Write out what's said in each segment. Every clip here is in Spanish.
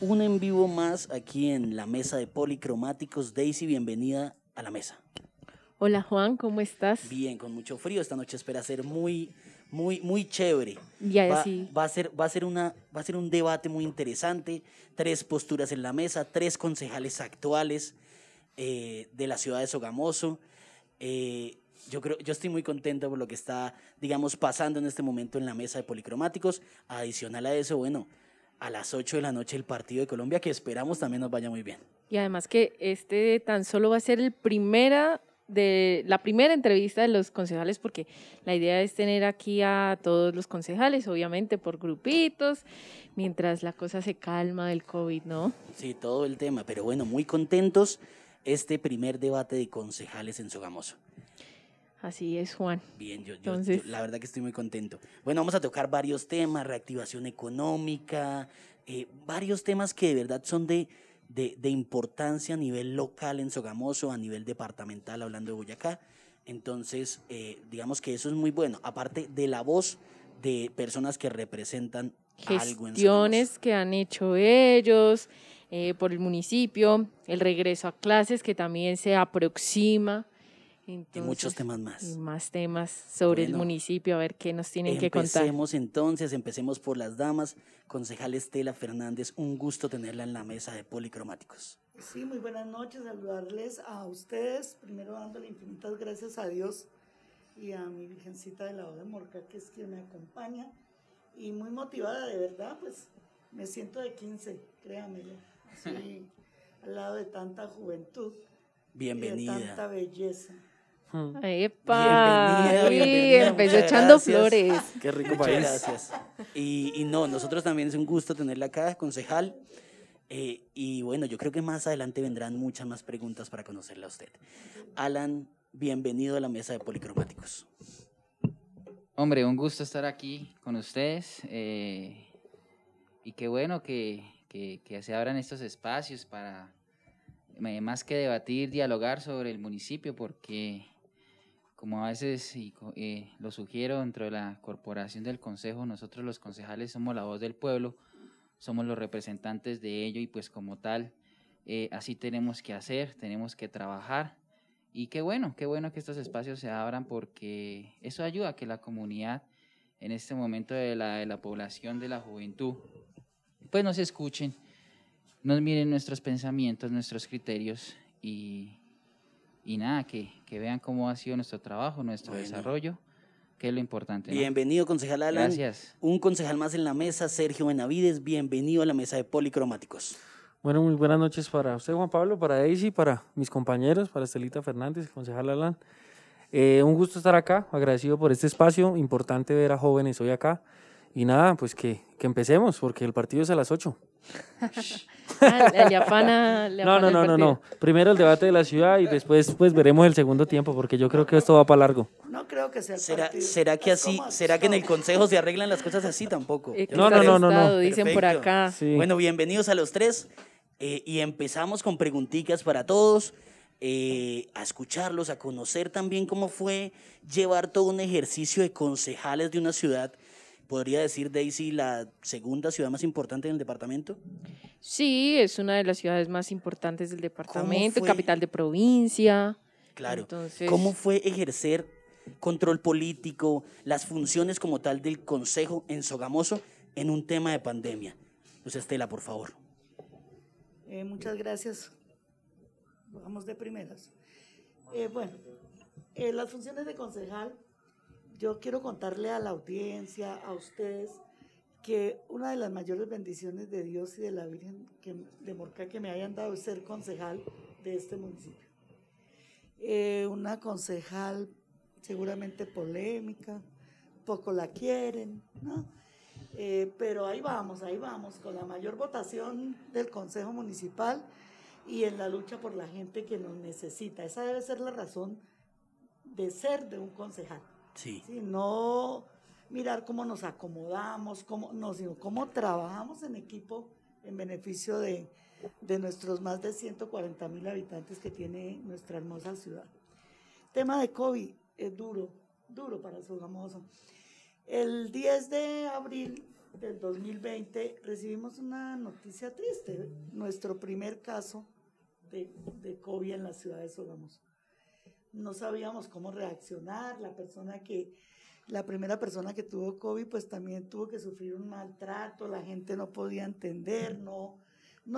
un en vivo más aquí en la mesa de policromáticos. Daisy, bienvenida a la mesa. Hola Juan, ¿cómo estás? Bien, con mucho frío. Esta noche espera ser muy, muy, muy chévere. Ya, va, sí. va a ser, va a ser una, va a ser un debate muy interesante. Tres posturas en la mesa, tres concejales actuales eh, de la ciudad de Sogamoso. Eh, yo creo, yo estoy muy contento por lo que está, digamos, pasando en este momento en la mesa de policromáticos. Adicional a eso, bueno, a las 8 de la noche el partido de Colombia, que esperamos también nos vaya muy bien. Y además que este tan solo va a ser el primera de la primera entrevista de los concejales, porque la idea es tener aquí a todos los concejales, obviamente por grupitos, mientras la cosa se calma del COVID, ¿no? Sí, todo el tema, pero bueno, muy contentos este primer debate de concejales en Sogamoso. Así es, Juan. Bien, yo, yo, yo, la verdad que estoy muy contento. Bueno, vamos a tocar varios temas, reactivación económica, eh, varios temas que de verdad son de, de, de, importancia a nivel local en Sogamoso, a nivel departamental, hablando de Boyacá. Entonces, eh, digamos que eso es muy bueno, aparte de la voz de personas que representan algo en Gestiones que han hecho ellos eh, por el municipio, el regreso a clases que también se aproxima. Entonces, y muchos temas más. Y más temas sobre bueno, el municipio, a ver qué nos tienen que contar. Empecemos entonces, empecemos por las damas. Concejal Estela Fernández, un gusto tenerla en la mesa de Policromáticos. Sí, muy buenas noches, saludarles a ustedes, primero dándole infinitas gracias a Dios y a mi Virgencita de la Boda de Morca, que es quien me acompaña, y muy motivada, de verdad, pues me siento de 15, créanmelo, así, al lado de tanta juventud. Bienvenida. Y de tanta belleza. ¡Epa! Bienvenida, bienvenida. empezó echando gracias. flores. Qué rico Muchas gracias. Y, y, no, nosotros también es un gusto tenerla acá, concejal. Eh, y bueno, yo creo que más adelante vendrán muchas más preguntas para conocerla a usted. Alan, bienvenido a la mesa de Policromáticos. Hombre, un gusto estar aquí con ustedes. Eh, y qué bueno que, que, que se abran estos espacios para más que debatir, dialogar sobre el municipio, porque como a veces y, eh, lo sugiero dentro de la corporación del consejo, nosotros los concejales somos la voz del pueblo, somos los representantes de ello y pues como tal, eh, así tenemos que hacer, tenemos que trabajar. Y qué bueno, qué bueno que estos espacios se abran porque eso ayuda a que la comunidad en este momento de la, de la población, de la juventud, pues nos escuchen nos miren nuestros pensamientos, nuestros criterios y, y nada, que, que, vean cómo ha sido nuestro trabajo, nuestro bueno. desarrollo, que es lo importante. ¿no? Bienvenido, concejal Alan. Gracias. Un concejal más en la mesa, Sergio Benavides, bienvenido a la mesa de Policromáticos. Bueno, muy buenas noches para usted, Juan Pablo, para Daisy, para mis compañeros, para Estelita Fernández, concejal Alan. Eh, un gusto estar acá, agradecido por este espacio, importante ver a jóvenes hoy acá. Y nada, pues que, que empecemos, porque el partido es a las 8. ah, le afana, le no, no, no, no, no. Primero el debate de la ciudad y después pues veremos el segundo tiempo, porque yo creo que esto va para largo. No creo que sea el ¿Será, partido. ¿será que así, será que en el consejo se arreglan las cosas así tampoco? Eh, No, no, no, no, no. Dicen por acá. Sí. Bueno, bienvenidos a los tres eh, y empezamos con preguntitas para todos, eh, a escucharlos, a conocer también cómo fue llevar todo un ejercicio de concejales de una ciudad, podría decir Daisy, la segunda ciudad más importante en el departamento. Sí, es una de las ciudades más importantes del departamento, capital de provincia. Claro. Entonces- ¿Cómo fue ejercer control político, las funciones como tal del Consejo en Sogamoso en un tema de pandemia? Luz Estela, por favor. Eh, muchas gracias. Vamos de primeras. Eh, bueno, eh, las funciones de concejal, yo quiero contarle a la audiencia, a ustedes, que una de las mayores bendiciones de Dios y de la Virgen de Morca que me hayan dado es ser concejal de este municipio. Eh, una concejal seguramente polémica, poco la quieren, ¿no? Eh, pero ahí vamos, ahí vamos, con la mayor votación del Consejo Municipal y en la lucha por la gente que nos necesita. Esa debe ser la razón de ser de un concejal. Sí. No mirar cómo nos acomodamos, cómo, no, sino cómo trabajamos en equipo en beneficio de, de nuestros más de 140 mil habitantes que tiene nuestra hermosa ciudad. Tema de COVID es duro, duro para Sogamoso. El 10 de abril del 2020 recibimos una noticia triste, nuestro primer caso de, de COVID en la ciudad de Sogamoso. No sabíamos cómo reaccionar, la persona que, la primera persona que tuvo COVID pues también tuvo que sufrir un maltrato, la gente no podía entender, no,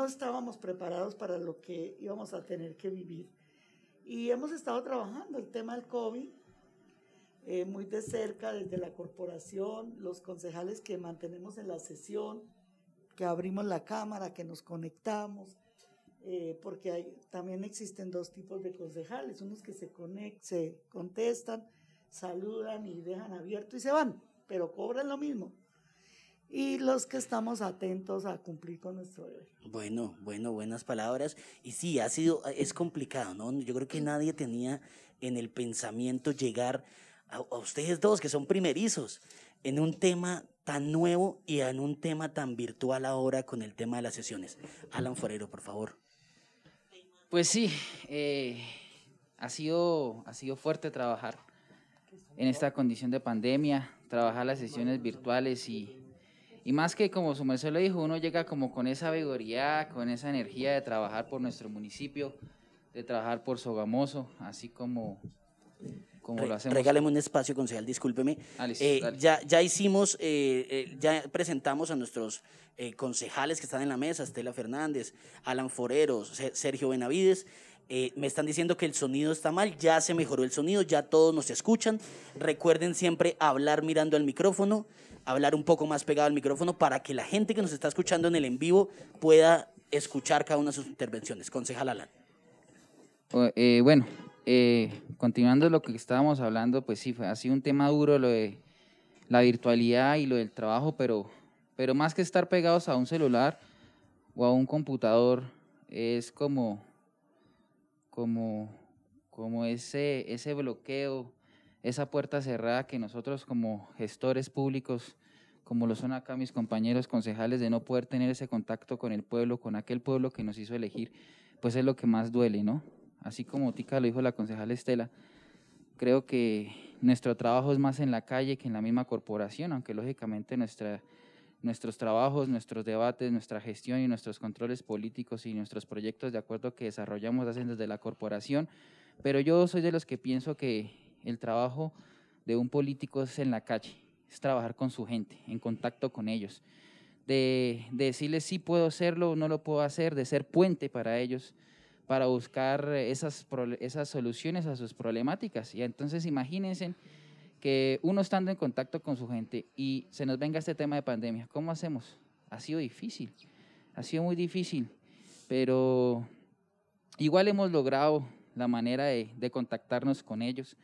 estábamos preparados para lo que íbamos a tener que vivir. Y hemos estado trabajando el tema del COVID eh, muy de cerca desde la corporación, los concejales que mantenemos en la sesión, que abrimos la cámara, que nos conectamos, eh, porque hay, también existen dos tipos de concejales, unos que se, conect, se contestan, saludan y dejan abierto y se van, pero cobran lo mismo. Y los que estamos atentos a cumplir con nuestro deber. Bueno, bueno, buenas palabras. Y sí, ha sido, es complicado, ¿no? Yo creo que nadie tenía en el pensamiento llegar a, ustedes dos que son primerizos en un tema tan nuevo y en un tema tan virtual ahora con el tema de las sesiones. Alan Forero, por favor. Pues sí, eh, ha, sido, ha sido fuerte trabajar en esta condición de pandemia, trabajar las sesiones virtuales y, y más que como su merced lo dijo, uno llega como con esa vigoría, con esa energía de trabajar por nuestro municipio, de trabajar por Sogamoso, así como Regáleme un espacio, concejal, discúlpeme. Ah, eh, ya, ya hicimos, eh, eh, ya presentamos a nuestros concejales que están en la mesa, Estela Fernández, Alan Foreros, Sergio Benavides. me están diciendo que el sonido está mal, ya se mejoró el sonido, ya todos nos escuchan. Recuerden siempre hablar mirando al micrófono, hablar un poco más pegado al micrófono para que la gente que nos está escuchando en el en vivo pueda escuchar cada una de sus intervenciones. Concejal Alan. bueno, eh, continuando lo que estábamos hablando, pues sí, fue, ha sido un tema duro lo de la virtualidad y lo del trabajo, pero, pero más que estar pegados a un celular o a un computador, es como, como, como ese, ese bloqueo, esa puerta cerrada que nosotros como gestores públicos, como lo son acá mis compañeros concejales, de no poder tener ese contacto con el pueblo, con aquel pueblo que nos hizo elegir, pues es lo que más duele, ¿no? Así como Tica lo dijo la concejal Estela, creo que nuestro trabajo es más en la calle que en la misma corporación, aunque lógicamente nuestros trabajos, nuestros debates, nuestra gestión y nuestros controles políticos y nuestros proyectos de acuerdo que desarrollamos hacen desde la corporación, pero yo soy de los que pienso que el trabajo de un político es en la calle, es trabajar con su gente, en contacto con ellos, de, de decirles sí puedo hacerlo, no lo puedo hacer, de ser puente para ellos, para buscar esas, esas soluciones a sus problemáticas. Y entonces imagínense que uno estando en contacto con su gente y se nos venga este tema de pandemia, ¿cómo hacemos? Ha sido difícil, ha sido muy difícil, pero igual hemos logrado la manera de, contactarnos con ellos.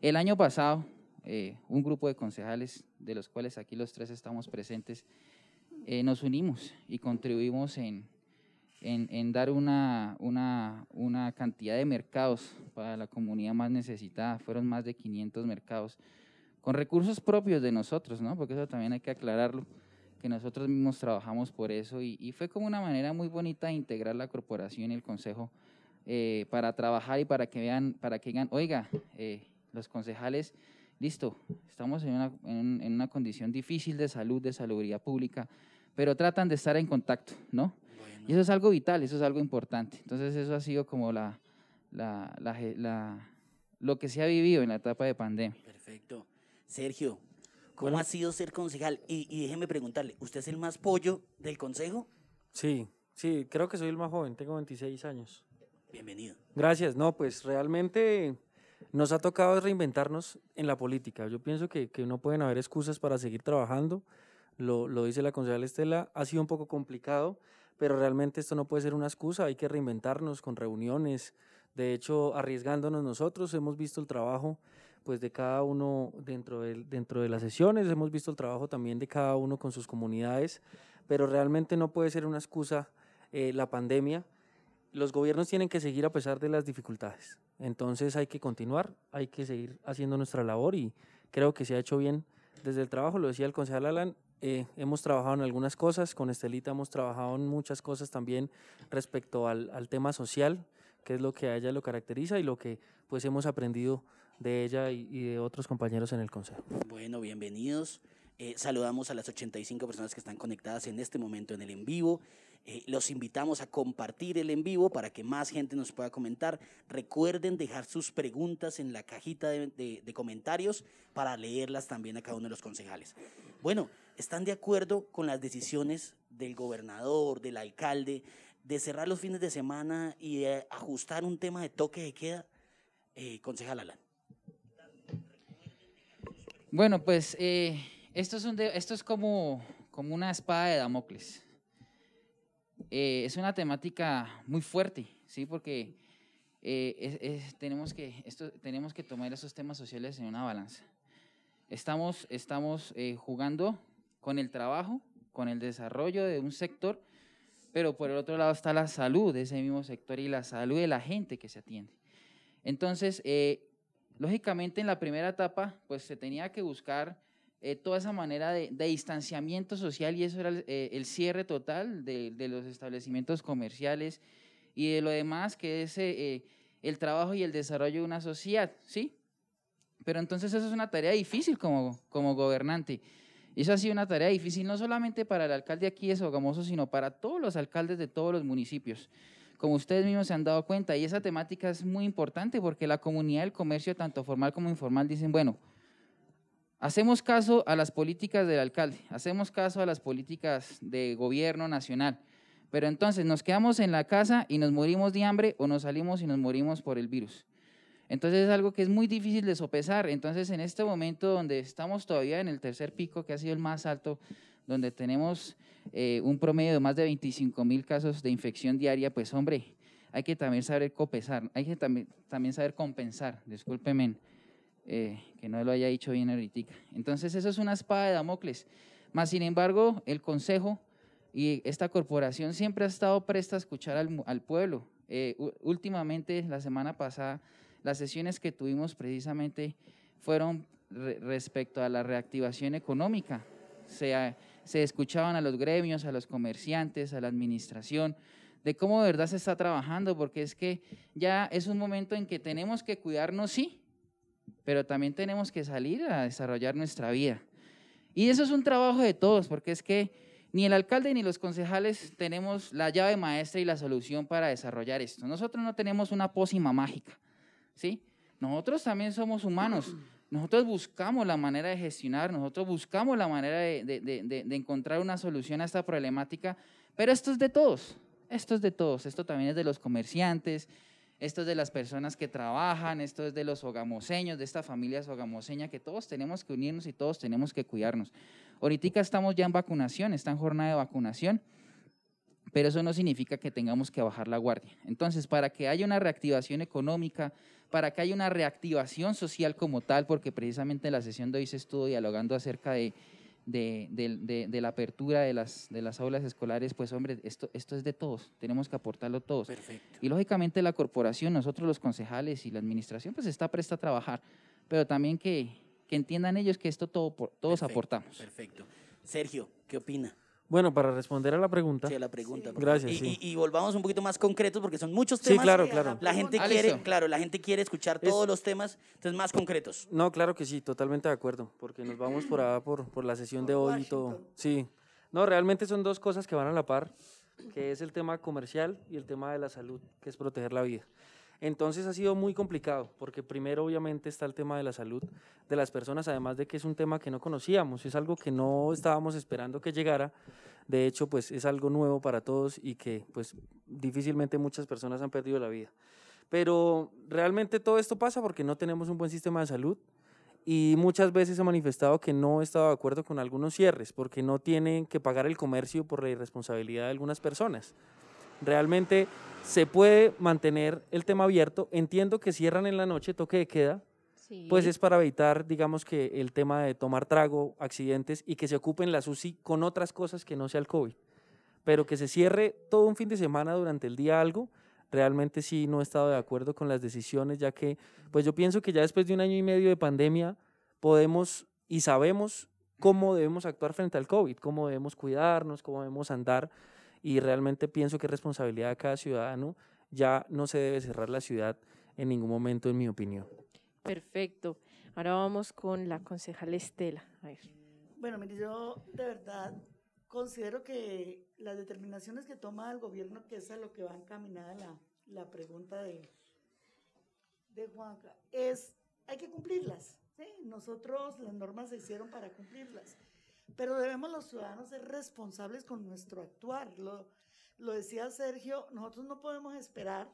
El año pasado, eh, un grupo de concejales, de los cuales aquí los tres estamos presentes, eh, nos unimos y contribuimos en, en, dar una, una, una, cantidad de mercados para la comunidad más necesitada. Fueron más de 500 mercados con recursos propios de nosotros, ¿no? Porque eso también hay que aclararlo, que nosotros mismos trabajamos por eso y, y fue como una manera muy bonita de integrar la corporación y el consejo eh, para trabajar y para que vean, para que digan, oiga, eh, los concejales, listo, estamos en una, en, en una condición difícil de salud, de salubridad pública, pero tratan de estar en contacto, ¿no? Y eso es algo vital, eso es algo importante. Entonces eso ha sido como la, la, la, lo que se ha vivido en la etapa de pandemia. Perfecto. Sergio, ¿cómo ha sido ser concejal? Y, y déjeme preguntarle, ¿usted es el más pollo del consejo? Sí, sí, creo que soy el más joven, tengo 26 años. Bienvenido. Gracias, no, pues realmente nos ha tocado reinventarnos en la política. Yo pienso que, que no pueden haber excusas para seguir trabajando. Lo, lo dice la concejal Estela, ha sido un poco complicado, pero realmente esto no puede ser una excusa, hay que reinventarnos con reuniones, de hecho, arriesgándonos nosotros, hemos visto el trabajo pues de cada uno dentro de, dentro de las sesiones, hemos visto el trabajo también de cada uno con sus comunidades, pero realmente no puede ser una excusa eh, la pandemia. Los gobiernos tienen que seguir a pesar de las dificultades, entonces hay que continuar, hay que seguir haciendo nuestra labor y creo que se ha hecho bien desde el trabajo, lo decía el concejal Alan, eh, hemos trabajado en algunas cosas, con Estelita hemos trabajado en muchas cosas también respecto al, tema social, que es lo que a ella lo caracteriza y lo que pues hemos aprendido de ella y, de otros compañeros en el Consejo. Bueno, bienvenidos. Eh, saludamos a las 85 personas que están conectadas en este momento en el en vivo. Eh, los invitamos a compartir el en vivo para que más gente nos pueda comentar. Recuerden dejar sus preguntas en la cajita de, de comentarios para leerlas también a cada uno de los concejales. Bueno, ¿están de acuerdo con las decisiones del gobernador, del alcalde, de cerrar los fines de semana y de ajustar un tema de toque de queda? Eh, concejal Alan. Bueno, pues eh, esto, es un esto es como una espada de Damocles. Eh, es una temática muy fuerte, ¿sí? Porque tenemos, que, esto, tenemos que tomar esos temas sociales en una balanza. Estamos, estamos jugando con el trabajo, con el desarrollo de un sector, pero por el otro lado está la salud de ese mismo sector y la salud de la gente que se atiende. Entonces, eh, lógicamente en la primera etapa, pues se tenía que buscar eh, toda esa manera de, distanciamiento social y eso era el, eh, cierre total de, los establecimientos comerciales y de lo demás que es el trabajo y el desarrollo de una sociedad, ¿sí? Pero entonces eso es una tarea difícil como, como gobernante. Eso ha sido una tarea difícil no solamente para el alcalde aquí de Sogamoso, sino para todos los alcaldes de todos los municipios como ustedes mismos se han dado cuenta. Y esa temática es muy importante porque la comunidad del comercio, tanto formal como informal, dicen, bueno, hacemos caso a las políticas del alcalde, hacemos caso a las políticas de gobierno nacional, pero entonces nos quedamos en la casa y nos morimos de hambre o nos salimos y nos morimos por el virus. Entonces es algo que es muy difícil de sopesar. Entonces en este momento donde estamos todavía en el tercer pico, que ha sido el más alto, donde tenemos eh, un promedio de más de 25 mil casos de infección diaria, pues hombre, hay que también saber copesar, hay que también, saber compensar, discúlpeme eh, que no lo haya dicho bien ahorita. Entonces eso es una espada de Damocles. Más sin embargo, el Consejo y esta corporación siempre ha estado presta a escuchar al, pueblo. Eh, últimamente, la semana pasada, las sesiones que tuvimos precisamente fueron respecto a la reactivación económica. Se, se escuchaban a los gremios, a los comerciantes, a la administración, de cómo de verdad se está trabajando, porque es que ya es un momento en que tenemos que cuidarnos, sí, pero también tenemos que salir a desarrollar nuestra vida. Y eso es un trabajo de todos, porque es que ni el alcalde ni los concejales tenemos la llave maestra y la solución para desarrollar esto. Nosotros no tenemos una pócima mágica, ¿sí? Nosotros también somos humanos. Nosotros buscamos la manera de gestionar, nosotros buscamos la manera de, encontrar una solución a esta problemática, pero esto es de todos, esto es de todos, esto también es de los comerciantes, esto es de las personas que trabajan, esto es de los hogamoseños, de esta familia hogamoseña, que todos tenemos que unirnos y todos tenemos que cuidarnos. Ahorita estamos ya en vacunación, está en jornada de vacunación, pero eso no significa que tengamos que bajar la guardia. Entonces, para que haya una reactivación económica, para que haya una reactivación social como tal, porque precisamente en la sesión de hoy se estuvo dialogando acerca de, de, la apertura de las, de las aulas escolares, pues hombre, esto, esto es de todos, tenemos que aportarlo todos. Perfecto. Y lógicamente la corporación, nosotros los concejales y la administración, pues está presta a trabajar, pero también que, entiendan ellos que esto todo, todos aportamos. Perfecto. Sergio, ¿qué opina? Bueno, para responder a la pregunta. Sí, a la pregunta. Gracias. Y, y, volvamos un poquito más concretos porque son muchos temas. Sí, claro, claro. La gente quiere, claro, la gente quiere escuchar todos los temas, entonces más concretos. No, claro que sí, totalmente de acuerdo, porque nos vamos por por, por la sesión de hoy y todo. Sí. No, realmente son dos cosas que van a la par, que es el tema comercial y el tema de la salud, que es proteger la vida. Entonces ha sido muy complicado, porque primero obviamente está el tema de la salud de las personas, además de que es un tema que no conocíamos, es algo que no estábamos esperando que llegara, de hecho pues es algo nuevo para todos y que pues difícilmente muchas personas han perdido la vida. Pero realmente todo esto pasa porque no tenemos un buen sistema de salud y muchas veces he manifestado que no he estado de acuerdo con algunos cierres, porque no tienen que pagar el comercio por la irresponsabilidad de algunas personas. Realmente se puede mantener el tema abierto. Entiendo que cierran en la noche, toque de queda, pues es para evitar, digamos que el tema de tomar trago, accidentes y que se ocupen las UCI con otras cosas que no sea el COVID. Pero que se cierre todo un fin de semana durante el día algo, realmente sí no he estado de acuerdo con las decisiones, ya que pues yo pienso que ya después de un año y medio de pandemia podemos y sabemos cómo debemos actuar frente al COVID, cómo debemos cuidarnos, cómo debemos andar y realmente pienso que es responsabilidad de cada ciudadano. Ya no se debe cerrar la ciudad en ningún momento, en mi opinión. Perfecto. Ahora vamos con la concejal Estela. Bueno, mire, yo de verdad considero que las determinaciones que toma el gobierno, que es a lo que va encaminada la, la pregunta de, de Juanca, es, hay que cumplirlas. ¿sí? Nosotros, las normas se hicieron para cumplirlas, pero debemos los ciudadanos ser responsables con nuestro actuar. Lo, lo decía Sergio, nosotros no podemos esperar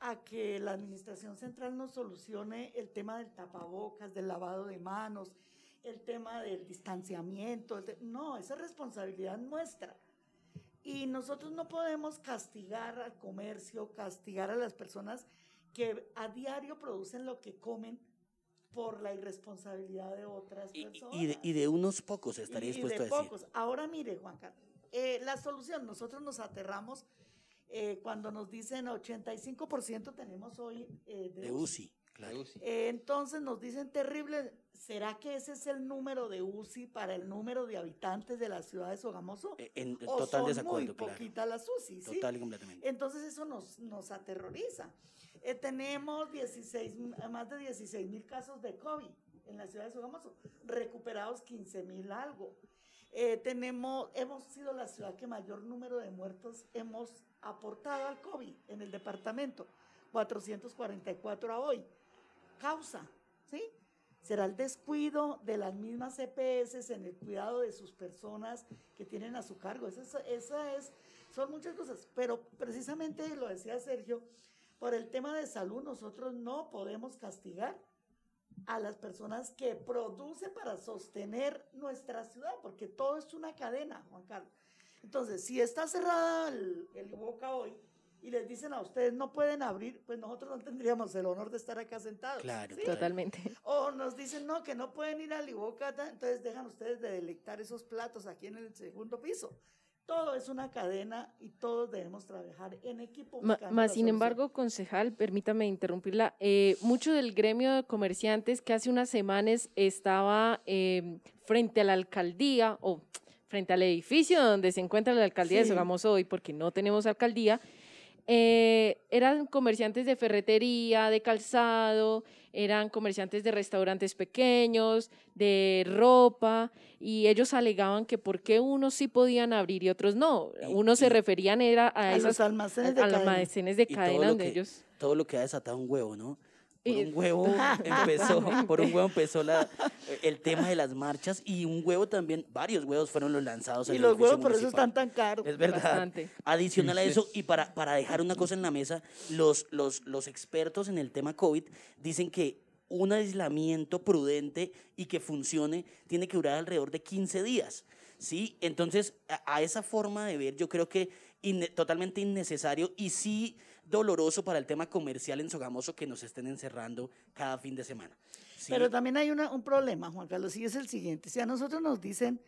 a que la Administración Central nos solucione el tema del tapabocas, del lavado de manos, el tema del distanciamiento. no, esa es responsabilidad nuestra. Y nosotros no podemos castigar al comercio, castigar a las personas que a diario producen lo que comen por la irresponsabilidad de otras personas. Y, de, unos pocos estaría dispuesto a decir. Pocos. Ahora mire, Juan Carlos, eh, la solución, nosotros nos aterramos eh, cuando nos dicen 85% tenemos hoy eh, de, UCI. Eh, entonces nos dicen terrible, ¿será que ese es el número de UCI para el número de habitantes de la ciudad de Sogamoso? en total son desacuerdo, muy poquita las UCI, Total y completamente. Entonces eso nos, nos aterroriza. tenemos 16, más de 16 mil casos de COVID en la ciudad de Sogamoso, recuperados 15 mil algo. tenemos, hemos sido la ciudad que mayor número de muertos hemos aportado al COVID en el departamento, 444 a hoy. Causa, ¿sí? Será el descuido de las mismas EPS en el cuidado de sus personas que tienen a su cargo. Esa, esa es, son muchas cosas, pero precisamente lo decía Sergio, por el tema de salud nosotros no podemos castigar a las personas que producen para sostener nuestra ciudad, porque todo es una cadena, Juan Carlos. Entonces, si está cerrada el, el hoy y les dicen a ustedes no pueden abrir, pues nosotros no tendríamos el honor de estar acá sentados. Claro, totalmente. O nos dicen no, que no pueden ir al Iboca, entonces dejan ustedes de delectar esos platos aquí en el segundo piso. Todo es una cadena y todos debemos trabajar en equipo. Más sin embargo, concejal, permítame interrumpirla, eh, mucho del gremio de comerciantes que hace unas semanas estaba eh, frente a la alcaldía, o frente al edificio donde se encuentra la alcaldía de Sogamoso hoy, porque no tenemos alcaldía, eh, eran comerciantes de ferretería, de calzado, eran comerciantes de restaurantes pequeños, de ropa, y ellos alegaban que por qué unos sí podían abrir y otros no. Unos se referían era a, esos almacenes de almacenes de cadena donde ellos... Todo lo que ha desatado un huevo, ¿no? Por un huevo empezó, por un huevo empezó la, el tema de las marchas y un huevo también, varios huevos fueron los lanzados. Y los huevos por eso están tan caros. Es verdad. Adicional a eso, y para, para dejar una cosa en la mesa, los, los, los expertos en el tema COVID dicen que un aislamiento prudente y que funcione tiene que durar alrededor de 15 días. ¿sí? Entonces, a, esa forma de ver, yo creo que totalmente innecesario y sí doloroso para el tema comercial en Sogamoso que nos estén encerrando cada fin de semana. Pero también hay un problema, Juan Carlos, y es el siguiente. Si a nosotros nos dicen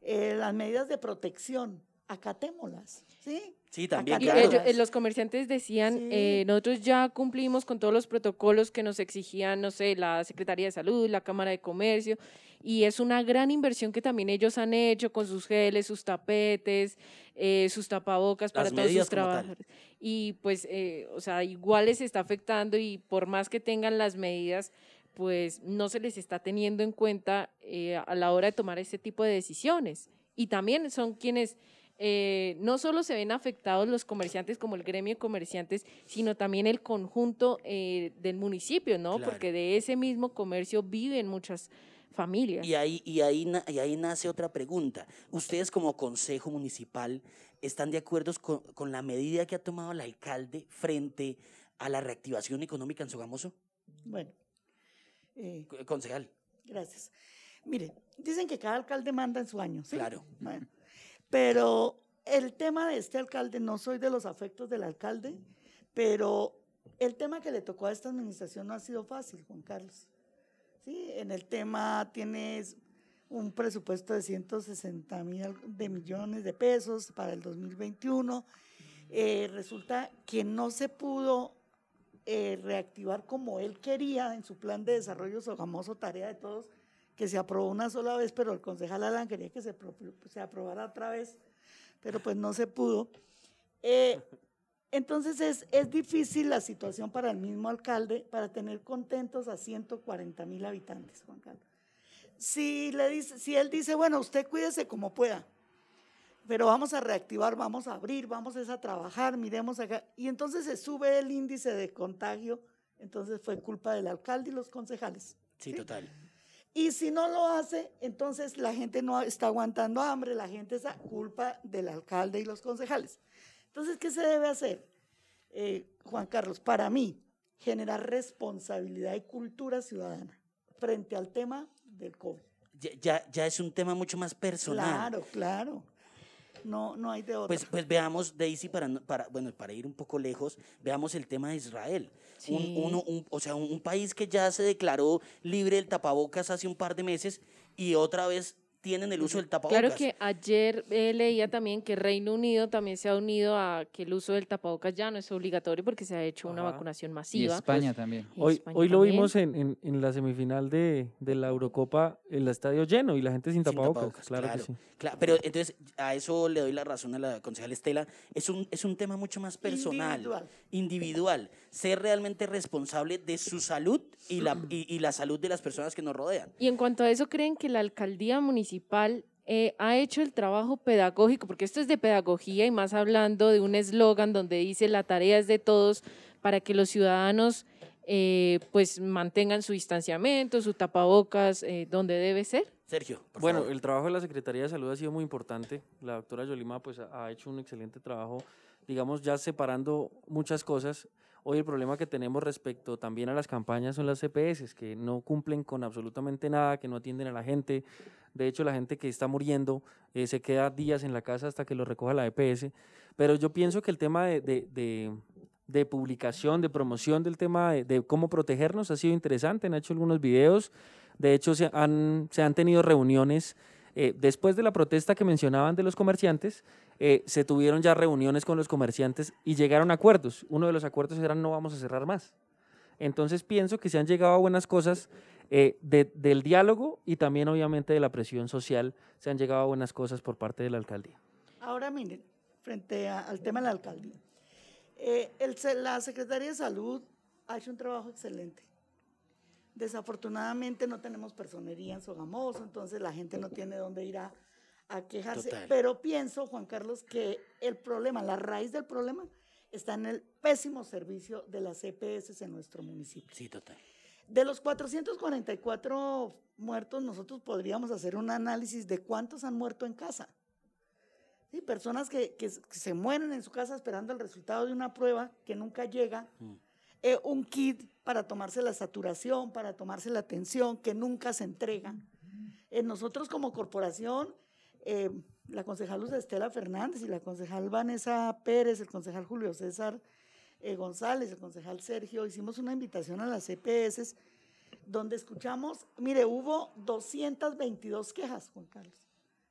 eh, las medidas de protección, acatémoslas, ¿sí? Sí, también. Eh, los comerciantes decían, eh, nosotros ya cumplimos con todos los protocolos que nos exigían, no sé, la Secretaría de Salud, la Cámara de Comercio, y es una gran inversión que también ellos han hecho con sus geles, sus tapetes, eh, sus tapabocas para todos sus trabajadores. Y pues, o sea, igual les está afectando y por más que tengan las medidas, pues no se les está teniendo en cuenta a la hora de tomar este tipo de decisiones. Y también son quienes eh, no solo se ven afectados los comerciantes como el gremio de comerciantes, sino también el conjunto eh, del municipio, ¿no? Porque de ese mismo comercio viven muchas familias. Y ahí, y, ahí, y ahí nace otra pregunta. ¿Ustedes como consejo municipal están de acuerdo con, la medida que ha tomado el alcalde frente a la reactivación económica en Sogamoso? Bueno. Eh, concejal. Gracias. Mire, dicen que cada alcalde manda en su año, ¿sí? Claro. Bueno, pero el tema de este alcalde, no soy de los afectos del alcalde, pero el tema que le tocó a esta administración no ha sido fácil, Juan Carlos. ¿Sí? En el tema tienes un presupuesto de 160 mil de millones de pesos para el 2021. Eh, resulta que no se pudo eh, reactivar como él quería en su plan de desarrollo, su famoso tarea de todos, que se aprobó una sola vez, pero el concejal Alan quería que se, aprobara otra vez, pero pues no se pudo. Eh, entonces es, es difícil la situación para el mismo alcalde para tener contentos a 140 mil habitantes, Juan Carlos. Si, le dice, si él dice, bueno, usted cuídese como pueda, pero vamos a reactivar, vamos a abrir, vamos a trabajar, miremos acá, y entonces se sube el índice de contagio, entonces fue culpa del alcalde y los concejales. Sí, total. Y si no lo hace, entonces la gente no está aguantando hambre, la gente es culpa del alcalde y los concejales. Entonces, ¿qué se debe hacer? Eh, Juan Carlos, para mí, generar responsabilidad y cultura ciudadana frente al tema del COVID. Ya, ya, es un tema mucho más personal. Claro, claro. No, no hay de otra. Pues, pues veamos, Daisy, para, para, bueno, para ir un poco lejos, veamos el tema de Israel. Un, o sea, un país que ya se declaró libre del tapabocas hace un par de meses y otra vez tienen el uso del tapabocas. Claro que ayer eh, leía también que Reino Unido también se ha unido a que el uso del tapabocas ya no es obligatorio porque se ha hecho una vacunación masiva. Y España también. hoy hoy lo vimos en, en, en, la semifinal de, de, la Eurocopa, el estadio lleno y la gente sin tapabocas. claro, que sí. Claro, pero entonces a eso le doy la razón a la concejal Estela. Es un, es un tema mucho más personal, individual. individual. Ser realmente responsable de su salud y la, y, y la salud de las personas que nos rodean. Y en cuanto a eso, ¿creen que la alcaldía municipal eh, ha hecho el trabajo pedagógico, porque esto es de pedagogía y más hablando de un eslogan donde dice la tarea es de todos para que los ciudadanos eh, pues mantengan su distanciamiento, su tapabocas eh, donde debe ser? Sergio. bueno, el trabajo de la Secretaría de Salud ha sido muy importante. La doctora Yolima pues ha hecho un excelente trabajo, digamos, ya separando muchas cosas. Hoy el problema que tenemos respecto también a las campañas son las CPS, que no cumplen con absolutamente nada, que no atienden a la gente. De hecho, la gente que está muriendo eh, se queda días en la casa hasta que lo recoja la EPS. Pero yo pienso que el tema de, de, de, publicación, de promoción del tema de, cómo protegernos ha sido interesante. Han hecho algunos videos. De hecho, se han, se han tenido reuniones eh, después de la protesta que mencionaban de los comerciantes, eh, se tuvieron ya reuniones con los comerciantes y llegaron a acuerdos. Uno de los acuerdos era no vamos a cerrar más. Entonces pienso que se han llegado a buenas cosas eh, del diálogo y también obviamente de la presión social, se han llegado a buenas cosas por parte de la alcaldía. Ahora miren, frente al tema de la alcaldía, el, la Secretaría de Salud ha hecho un trabajo excelente. Desafortunadamente no tenemos personería en Sogamoso, entonces la gente no tiene dónde ir a, quejarse. Pero pienso, Juan Carlos, que el problema, la raíz del problema, está en el pésimo servicio de las EPS en nuestro municipio. Sí, total. De los 444 muertos, nosotros podríamos hacer un análisis de cuántos han muerto en casa. Sí, personas que, se mueren en su casa esperando el resultado de una prueba que nunca llega. Mm. Eh, un kit para tomarse la saturación, para tomarse la tensión, que nunca se entrega. Eh, nosotros como corporación, eh, la concejal Luz Estela Fernández y la concejal Vanessa Pérez, el concejal Julio César González, el concejal Sergio, hicimos una invitación a las EPS donde escuchamos, mire, hubo 222 quejas, Juan Carlos.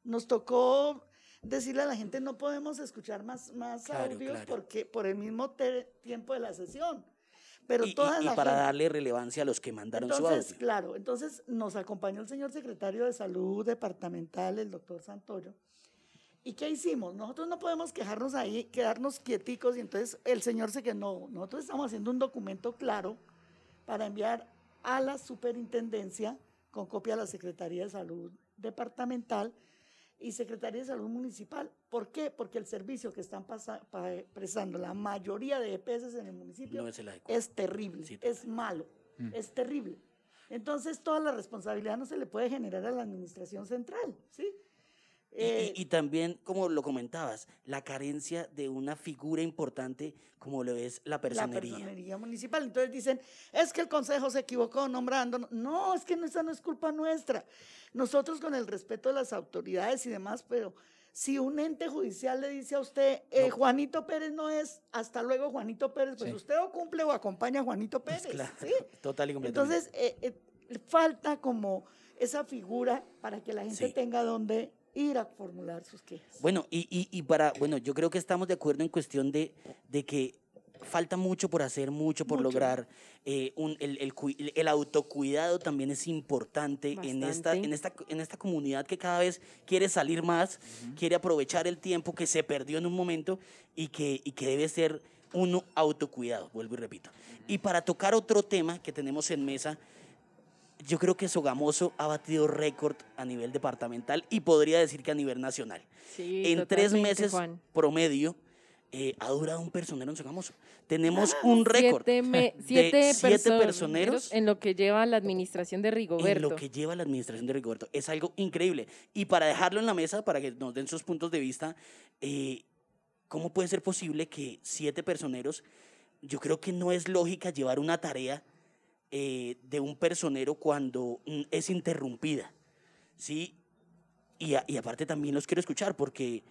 Nos tocó decirle a la gente, no podemos escuchar más, más audios porque por el mismo tiempo de la sesión. Pero y, para darle relevancia a los que mandaron su audio. Claro, entonces nos acompañó el señor secretario de Salud Departamental, el doctor Santoyo. ¿Y qué hicimos? Nosotros no podemos quejarnos ahí, quedarnos quieticos y entonces el señor se que no. Nosotros estamos haciendo un documento claro para enviar a la superintendencia con copia a la Secretaría de Salud Departamental y Secretaría de Salud Municipal. ¿Por qué? Porque el servicio que están prestando la mayoría de EPS en el municipio es, terrible, es malo, mm. es terrible. Entonces, toda la responsabilidad no se le puede generar a la administración central, ¿sí? Eh, y, también, como lo comentabas, la carencia de una figura importante como lo es la personería. La personería municipal. Entonces dicen, es que el Consejo se equivocó nombrando. No, es que esa no es culpa nuestra. Nosotros con el respeto de las autoridades y demás, pero si un ente judicial le dice a usted, eh, Juanito Pérez no es, hasta luego Juanito Pérez, pues usted o cumple o acompaña a Juanito pues Pérez. ¿sí? Total y completamente. Entonces, eh, falta como esa figura para que la gente tenga donde ir a formular sus quejas. Bueno, y, y, y, para, bueno, yo creo que estamos de acuerdo en cuestión de, de que falta mucho por hacer, mucho por lograr. Eh, un, el, el, el, autocuidado también es importante en esta, en, esta, en esta comunidad que cada vez quiere salir más, quiere aprovechar el tiempo que se perdió en un momento y que, y que debe ser un autocuidado, vuelvo y repito. Y para tocar otro tema que tenemos en mesa, yo creo que Sogamoso ha batido récord a nivel departamental y podría decir que a nivel nacional. Sí, en tres meses Juan. promedio eh, ha durado un personero en Sogamoso. Tenemos un récord Siete, me- de siete siete perso- personeros en lo que lleva la administración de en Rigoberto. lo que lleva la administración de Rigoberto. Es algo increíble. Y para dejarlo en la mesa, para que nos den sus puntos de vista, eh, ¿cómo puede ser posible que siete personeros, yo creo que no es lógica llevar una tarea eh, de un personero cuando mm, es interrumpida? ¿Sí? Y, a- y aparte también los quiero escuchar porque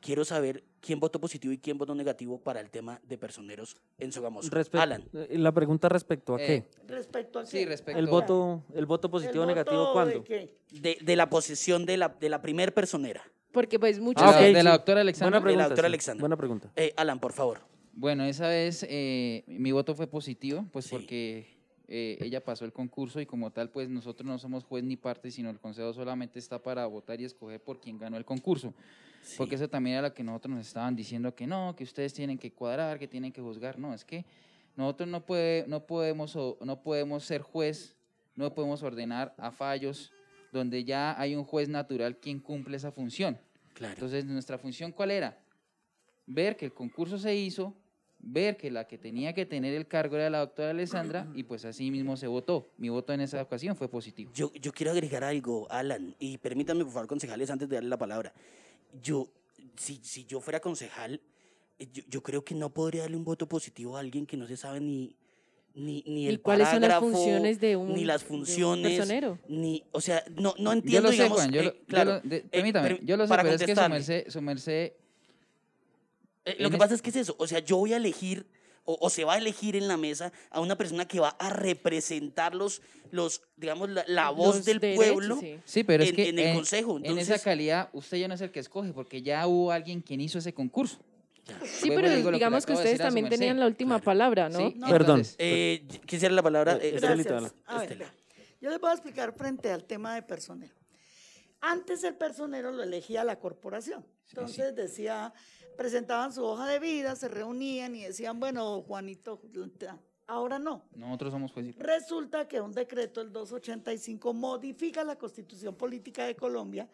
quiero saber quién votó positivo y quién votó negativo para el tema de personeros en Sogamoso. Respe- Alan. eh, La pregunta respecto a Eh, qué. Respecto a Sí, qué? respecto El a- voto, el voto positivo o ¿El negativo, ¿cuándo? de qué? De, de la posición de la, de la primer personera. Porque pues muchos... Ah, de la- ok, de la sí. doctora Alexandra. Buena pregunta. doctora sí, Alexandra. Buena pregunta. Eh, Alan, por favor. Bueno, esa vez eh, mi voto fue positivo, pues Sí. porque eh, ella pasó el concurso y como tal, pues nosotros no somos juez ni parte, sino el consejo solamente está para votar y escoger por quien ganó el concurso. Porque eso también era lo que nosotros nos estaban diciendo que no, que ustedes tienen que cuadrar, que tienen que juzgar. No, es que nosotros no, puede, no, podemos, no podemos ser juez, no podemos ordenar a fallos donde ya hay un juez natural quien cumple esa función. Claro. Entonces, nuestra función, ¿cuál era? Ver que el concurso se hizo, ver que la que tenía que tener el cargo era la doctora Alessandra y pues así mismo se votó. Mi voto en esa ocasión fue positivo. Yo, yo quiero agregar algo, Alan, y permítanme, por favor, concejales, antes de darle la palabra. Yo, si, si yo fuera concejal, eh, yo, yo creo que no podría darle un voto positivo a alguien que no se sabe ni, ni, ni ¿Y el cuáles son las funciones de un- ni las de un funciones, personero? ni, o sea, no, no Yo entiendo, lo sé, Juan, yo eh, lo, yo claro, lo- de- eh, permítame, pero yo lo sé, pero es que su merced, su merced Eh, lo En que es- pasa es que es eso, o sea, yo voy a elegir o, o se va a elegir en la mesa a una persona que va a representar los, los digamos, la, la voz Los del derechos, pueblo. sí. Sí, pero es en- que en el consejo, en esa entonces- calidad usted ya no es el que escoge porque ya hubo alguien quien hizo ese concurso. Sí, Vuelvo y pero digo que digamos que de ustedes también tenían la última Claro. palabra, ¿no? Sí, No. Perdón. entonces, Eh, quisiera la palabra. Eh, Estelita, Gracias. habla. A ver, yo les voy a explicar frente al tema de personero. Antes el personero lo elegía la corporación. Entonces decía, presentaban su hoja de vida, se reunían y decían, bueno, Juanito, ahora no. nosotros somos jueces. Resulta que un decreto, el 285, modifica la constitución política de Colombia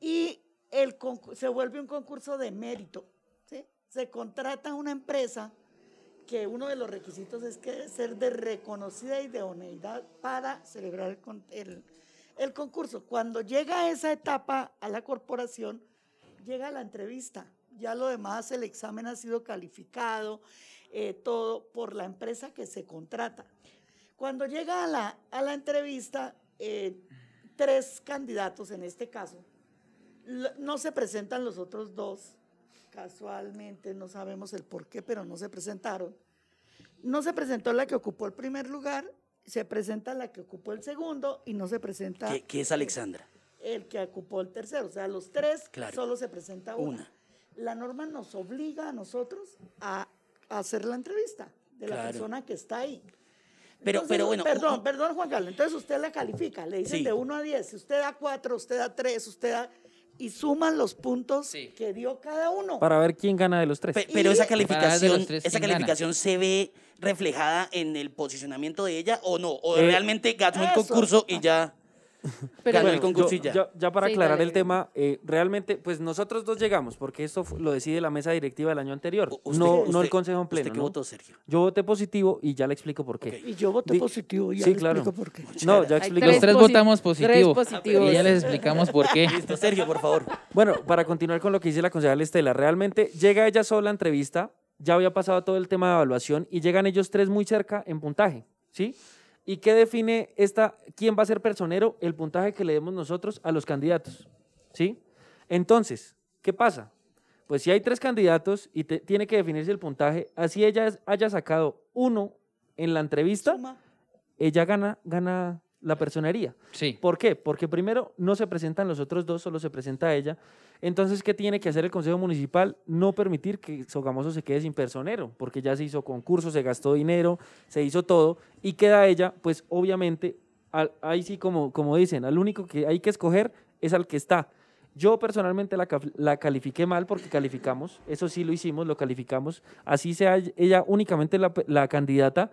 y el se vuelve un concurso de mérito. ¿sí? Se contrata una empresa que uno de los requisitos es que debe ser de reconocida idoneidad para celebrar el- el concurso. Cuando llega esa etapa a la corporación, llega la entrevista. Ya lo demás, el examen ha sido calificado, eh, todo por la empresa que se contrata. Cuando llega a la, a la entrevista, eh, tres candidatos en este caso, no se presentan los otros dos, casualmente, no sabemos el por qué, pero no se presentaron. No se presentó la que ocupó el primer lugar, se presenta la que ocupó el segundo y no se presenta que, que es Alexandra. el que ocupó el tercero. O sea, los tres Claro. solo se presenta una. Una. La norma nos obliga a nosotros a, a hacer la entrevista de la Claro. persona que está ahí. Pero, Entonces, pero bueno. Perdón, perdón, Juan Carlos. Entonces usted la califica, le dicen Sí. de 1 a 10. Si usted da 4, usted da 3, usted da. Y suman los puntos Sí. que dio cada uno. Para ver quién gana de los tres. pe- pero esa calificación, tres esa gana. calificación se ve reflejada en el posicionamiento de ella o no, o Eh, realmente ganó el concurso y ya Pero ganó el ya. para Sí, aclarar dale, el tema, eh, realmente, pues nosotros dos llegamos, porque esto fu- lo decide la mesa directiva del año anterior, U- usted- no, no usted- el consejo en ¿Usted pleno. qué ¿no? votó, Sergio? Yo voté positivo y ya le explico por qué. Ok. Y yo voté Di- positivo y ya sí, le claro. explico por qué. No, ya Hay explico. Los tres posi- votamos positivo. Tres positivos. Y ya les explicamos por qué. Listo, Sergio, por favor. Bueno, para continuar con lo que dice la concejal Estela, realmente llega ella sola a entrevista, ya había pasado todo el tema de evaluación y llegan ellos tres muy cerca en puntaje, ¿sí? ¿Y qué define esta, quién va a ser personero? El puntaje que le demos nosotros a los candidatos, ¿sí? Entonces, ¿qué pasa? Pues si hay tres candidatos y te- tiene que definirse el puntaje, así ella haya sacado uno en la entrevista, Suma. ella gana, gana la personería. Sí. ¿Por qué? Porque primero no se presentan los otros dos, solo se presenta ella. Entonces, ¿qué tiene que hacer el Consejo Municipal? No permitir que Sogamoso se quede sin personero, porque ya se hizo concurso, se gastó dinero, se hizo todo, y queda ella, pues obviamente, al- ahí sí como, como dicen, al único que hay que escoger es al que está. Yo personalmente la, la califiqué mal porque calificamos, eso sí lo hicimos, lo calificamos, así sea ella únicamente la, la candidata,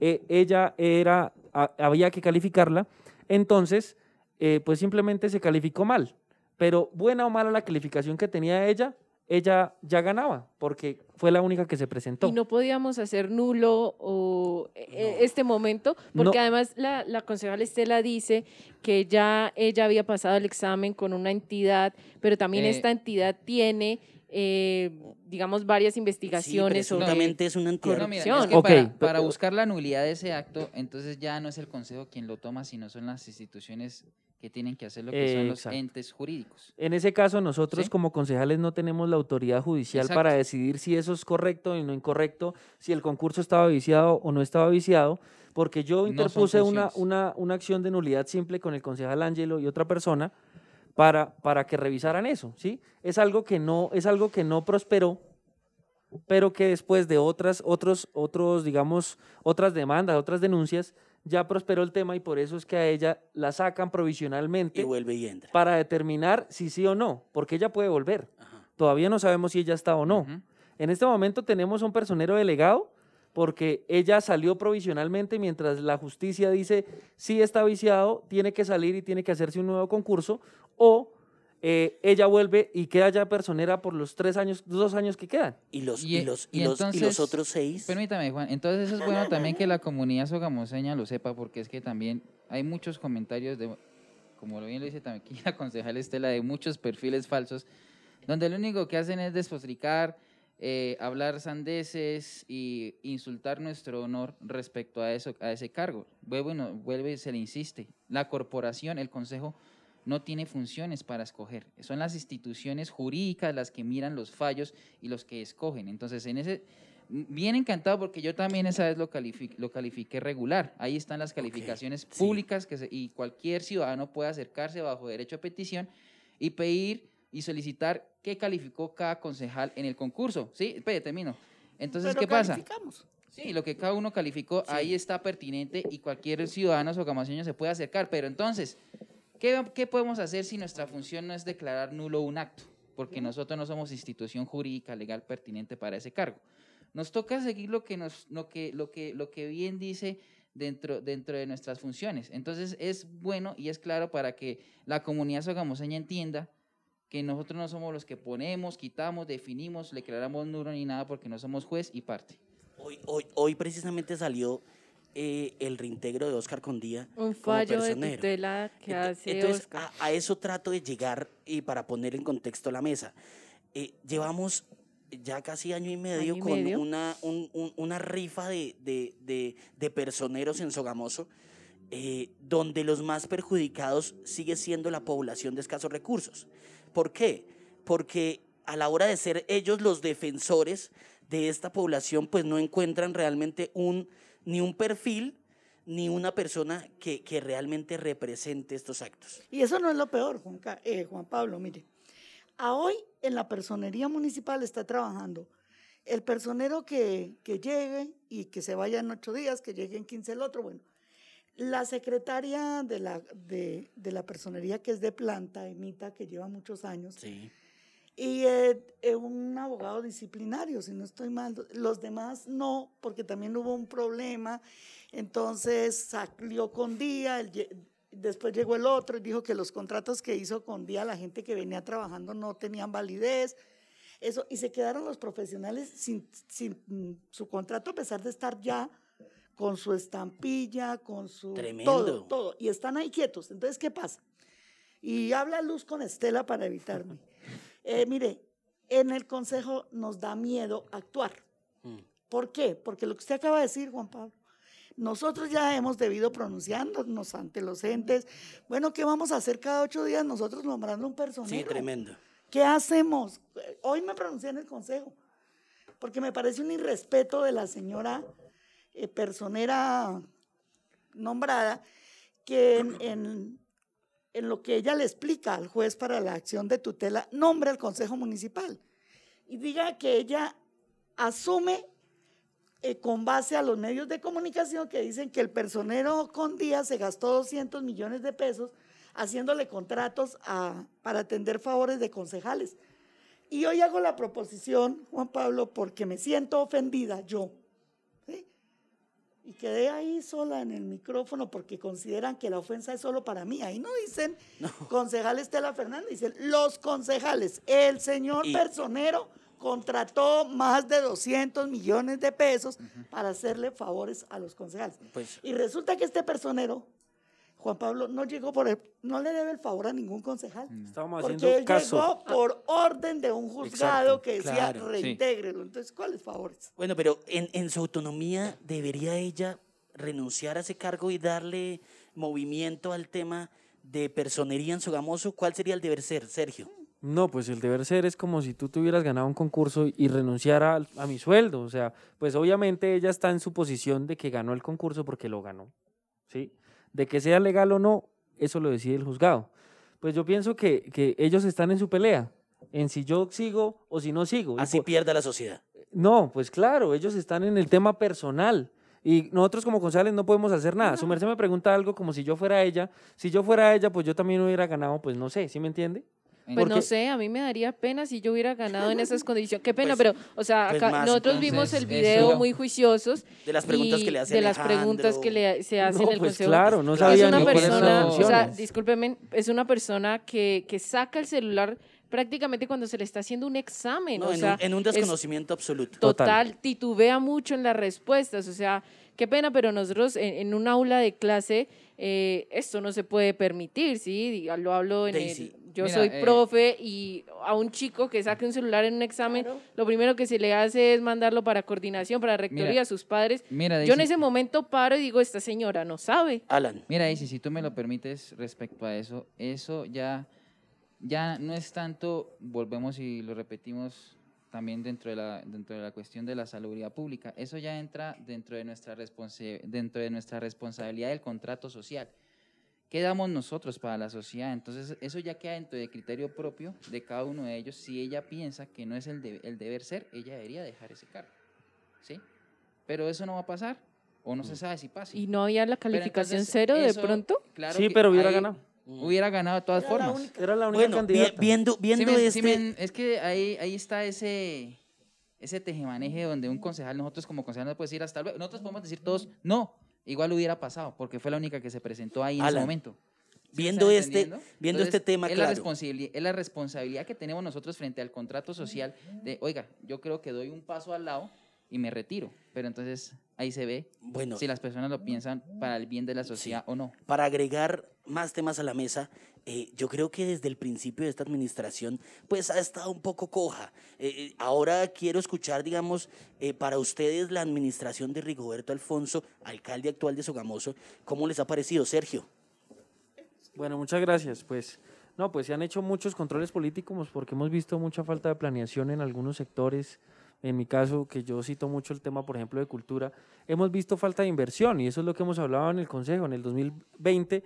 eh, ella era, a- había que calificarla. Entonces, eh, pues simplemente se calificó mal. Pero buena o mala la calificación que tenía ella, ella ya ganaba, porque fue la única que se presentó. Y no podíamos hacer nulo o eh, eh, este momento, porque No. además la, la concejal Estela dice que ya ella había pasado el examen con una entidad, pero también Eh, esta entidad tiene, eh, digamos, varias Sí, investigaciones sobre... presuntamente es una entidad. No, mira, corrupción. es que Ok, para, buscar la nulidad de ese acto, entonces ya no es el Consejo quien lo toma, sino son las instituciones que tienen que hacer lo que son los Exacto. entes jurídicos. En ese caso, nosotros ¿Sí? como concejales no tenemos la autoridad judicial Exacto. para decidir si eso es correcto y no incorrecto, si el concurso estaba viciado o no estaba viciado, porque yo No interpuse una, una, una acción de nulidad simple con el concejal Ángelo y otra persona para, para que revisaran eso, ¿sí? Es algo que no, es algo que no prosperó, pero que después de otras, otros, otros, digamos, otras demandas, otras denuncias, ya prosperó el tema y por eso es que a ella la sacan provisionalmente Y vuelve y entra. para determinar si sí o no, porque ella puede volver. Ajá. Todavía no sabemos si ella está o no. En este momento tenemos un personero delegado porque ella salió provisionalmente mientras la justicia dice si está viciado, tiene que salir y tiene que hacerse un nuevo concurso o eh, ella vuelve y queda ya personera por los tres años, dos años que quedan. Y los, Y- y los, y y los, y los otros seis. Permítame, Juan. Entonces eso es bueno también que la comunidad sogamoseña lo sepa, porque es que también hay muchos comentarios de, como lo bien lo dice también aquí la concejal Estela, de muchos perfiles falsos, donde lo único que hacen es despotricar, eh, hablar sandeces y insultar nuestro honor respecto a eso, a ese cargo. Vuelve y, no- vuelve y se le insiste. La corporación, el consejo, no tiene funciones para escoger. Son las instituciones jurídicas las que miran los fallos y los que escogen. Entonces, en ese, bien encantado porque yo también esa vez lo, califi- lo califiqué regular. Ahí están las calificaciones públicas que se- y cualquier ciudadano puede acercarse bajo derecho a petición y pedir y solicitar qué calificó cada concejal en el concurso. Sí, espere, termino. Entonces, Pero ¿qué pasa? Sí, lo que cada uno calificó, ahí está pertinente y cualquier ciudadano socamaseño se puede acercar. Pero entonces, ¿qué, ¿qué podemos hacer si nuestra función no es declarar nulo un acto? Porque nosotros no somos institución jurídica legal pertinente para ese cargo. Nos toca seguir lo que, nos, lo que, lo que, lo que bien dice dentro, dentro de nuestras funciones. Entonces, es bueno y es claro para que la comunidad sogamoseña entienda que nosotros no somos los que ponemos, quitamos, definimos, declaramos nulo ni nada porque no somos juez y parte. Hoy, hoy, hoy precisamente salió eh, el reintegro de Oscar Condía. Un como fallo de personero. tutela que Ent- hace Entonces, Oscar. a, a eso trato de llegar y para poner en contexto la mesa. Eh, llevamos ya casi año y medio Año y con medio. Una, un- un- una rifa de, de, de- de personeros en Sogamoso, eh, donde los más perjudicados sigue siendo la población de escasos recursos. ¿Por qué? Porque a la hora de ser ellos los defensores de esta población, pues no encuentran realmente un, ni un perfil ni una persona que, que realmente represente estos actos. Y eso no es lo peor, Juan, eh, Pablo, mire. Hoy en la personería municipal está trabajando el personero que, que llegue y que se vaya en ocho días, que llegue en 15 el otro, bueno. La secretaria de la, de, de la personería que es de planta, Emita, que lleva muchos años, Sí. y eh, eh, un abogado disciplinario, si no estoy mal. Los demás no, porque también hubo un problema. Entonces salió con día, el después llegó el otro y dijo que los contratos que hizo con día la gente que venía trabajando no tenían validez. Eso, y se quedaron los profesionales sin, sin su contrato a pesar de estar ya con su estampilla, con su Tremendo. todo, todo. Y están ahí quietos. Entonces, ¿qué pasa? Y habla Luz con Estela para evitarme. Eh, mire, en el consejo nos da miedo actuar. Mm. ¿Por qué? Porque lo que usted acaba de decir, Juan Pablo, nosotros ya hemos debido pronunciarnos ante los entes. Bueno, ¿qué vamos a hacer cada ocho días nosotros nombrando un personero? Sí, tremendo. ¿Qué hacemos? Hoy me pronuncié en el consejo, porque me parece un irrespeto de la señora eh, personera nombrada, que en, lo que ella le explica al juez para la acción de tutela, nombre al consejo municipal y diga que ella asume eh, con base a los medios de comunicación que dicen que el personero con Díaz se gastó 200 millones de pesos haciéndole contratos para atender favores de concejales. Y hoy hago la proposición, Juan Pablo, porque me siento ofendida yo. Y quedé ahí sola en el micrófono porque consideran que la ofensa es solo para mí. Ahí no dicen concejal Estela Fernández, dicen los concejales. El señor Y- personero contrató más de 200 millones de pesos para hacerle favores a los concejales. Pues- y resulta que este personero, Juan Pablo, no llegó por el, no le debe el favor a ningún concejal. Estábamos Porque haciendo él caso. llegó por orden de un juzgado Exacto, que decía claro, sí. Entonces, ¿cuáles favores? Bueno, pero en, en su autonomía, ¿debería ella renunciar a ese cargo y darle movimiento al tema de personería en Sogamoso? ¿Cuál sería el deber ser, Sergio? No, pues el deber ser es como si tú te hubieras ganado un concurso y renunciara al- a, mi sueldo. O sea, pues obviamente ella está en su posición de que ganó el concurso porque lo ganó. ¿Sí? De que sea legal o no, eso lo decide el juzgado. Pues yo pienso que, que ellos están en su pelea, en si yo sigo o si no sigo. Así por- pierda la sociedad. no, pues claro, ellos están en el tema personal. Y nosotros como concejales no podemos hacer nada. Su merced me pregunta algo como si yo fuera ella. Si yo fuera ella, pues yo también hubiera ganado, pues no sé, ¿sí me entiende? Pues Porque- no sé, a mí me daría pena si yo hubiera ganado en esas condiciones. Qué pena, Pues- pero, o sea, pues acá más, nosotros vimos el video eso- muy juiciosos. De las preguntas y que le hace De las preguntas que le se hacen No, en el pues consejo. claro, no Claro. es sabía una persona, o sea, discúlpeme, es una persona que, que saca el celular prácticamente cuando se le está haciendo un examen. No, o en, sea, un, en un es desconocimiento absoluto. Total. total, titubea mucho en las respuestas. O sea, qué pena, pero nosotros en, en un aula de clase eh, esto no se puede permitir, ¿sí? Lo hablo en Daisy, el- Yo mira, soy eh, profe y a un chico que saque un celular en un examen, lo primero que se le hace es mandarlo para coordinación, para rectoría, Mira, a sus padres. Mira, Yo en Daisy, ese momento paro y digo, esta señora no sabe. Alan, Mira, Daisy, si tú me lo permites respecto a eso, eso ya, ya no es tanto, volvemos y lo repetimos también dentro de la, dentro de la cuestión de la salubridad pública, eso ya entra dentro de nuestra, dentro de nuestra responsabilidad del contrato social. ¿Qué damos nosotros para la sociedad? Entonces, eso ya queda dentro del criterio propio de cada uno de ellos. Si ella piensa que no es el, de- el deber ser, ella debería dejar ese cargo. ¿Sí? Pero eso no va a pasar, o no se sabe si pasa. Y no había la calificación entonces, cero de eso, pronto. claro Sí, pero hubiera ganado. Hubiera ganado de todas Era la formas. única. Era la única bueno, vi- candidata. viendo, Sí viendo sí este... me- es que ahí, ahí está ese, ese tejemaneje donde un concejal, nosotros como concejal no puede decir hasta luego. Nosotros podemos decir todos, no, igual hubiera pasado, porque fue la única que se presentó ahí en ese Alan, momento. ¿Sí me viendo este- viendo este tema, es la, claro. responsabili- es la responsabilidad que tenemos nosotros frente al contrato social de, oiga, yo creo que doy un paso al lado y me retiro. Pero entonces ahí se ve Bueno, si las personas lo piensan para el bien de la sociedad o no. para agregar más temas a la mesa, eh, yo creo que desde el principio de esta administración, pues ha estado un poco coja. Eh, eh, ahora quiero escuchar, digamos, eh, para ustedes la administración de Rigoberto Alfonso, alcalde actual de Sogamoso, ¿cómo les ha parecido, Sergio? Bueno, muchas gracias. Pues no, pues se han hecho muchos controles políticos porque hemos visto mucha falta de planeación en algunos sectores. En mi caso, que yo cito mucho el tema, por ejemplo, de cultura, hemos visto falta de inversión y eso es lo que hemos hablado en el Consejo. En el 2020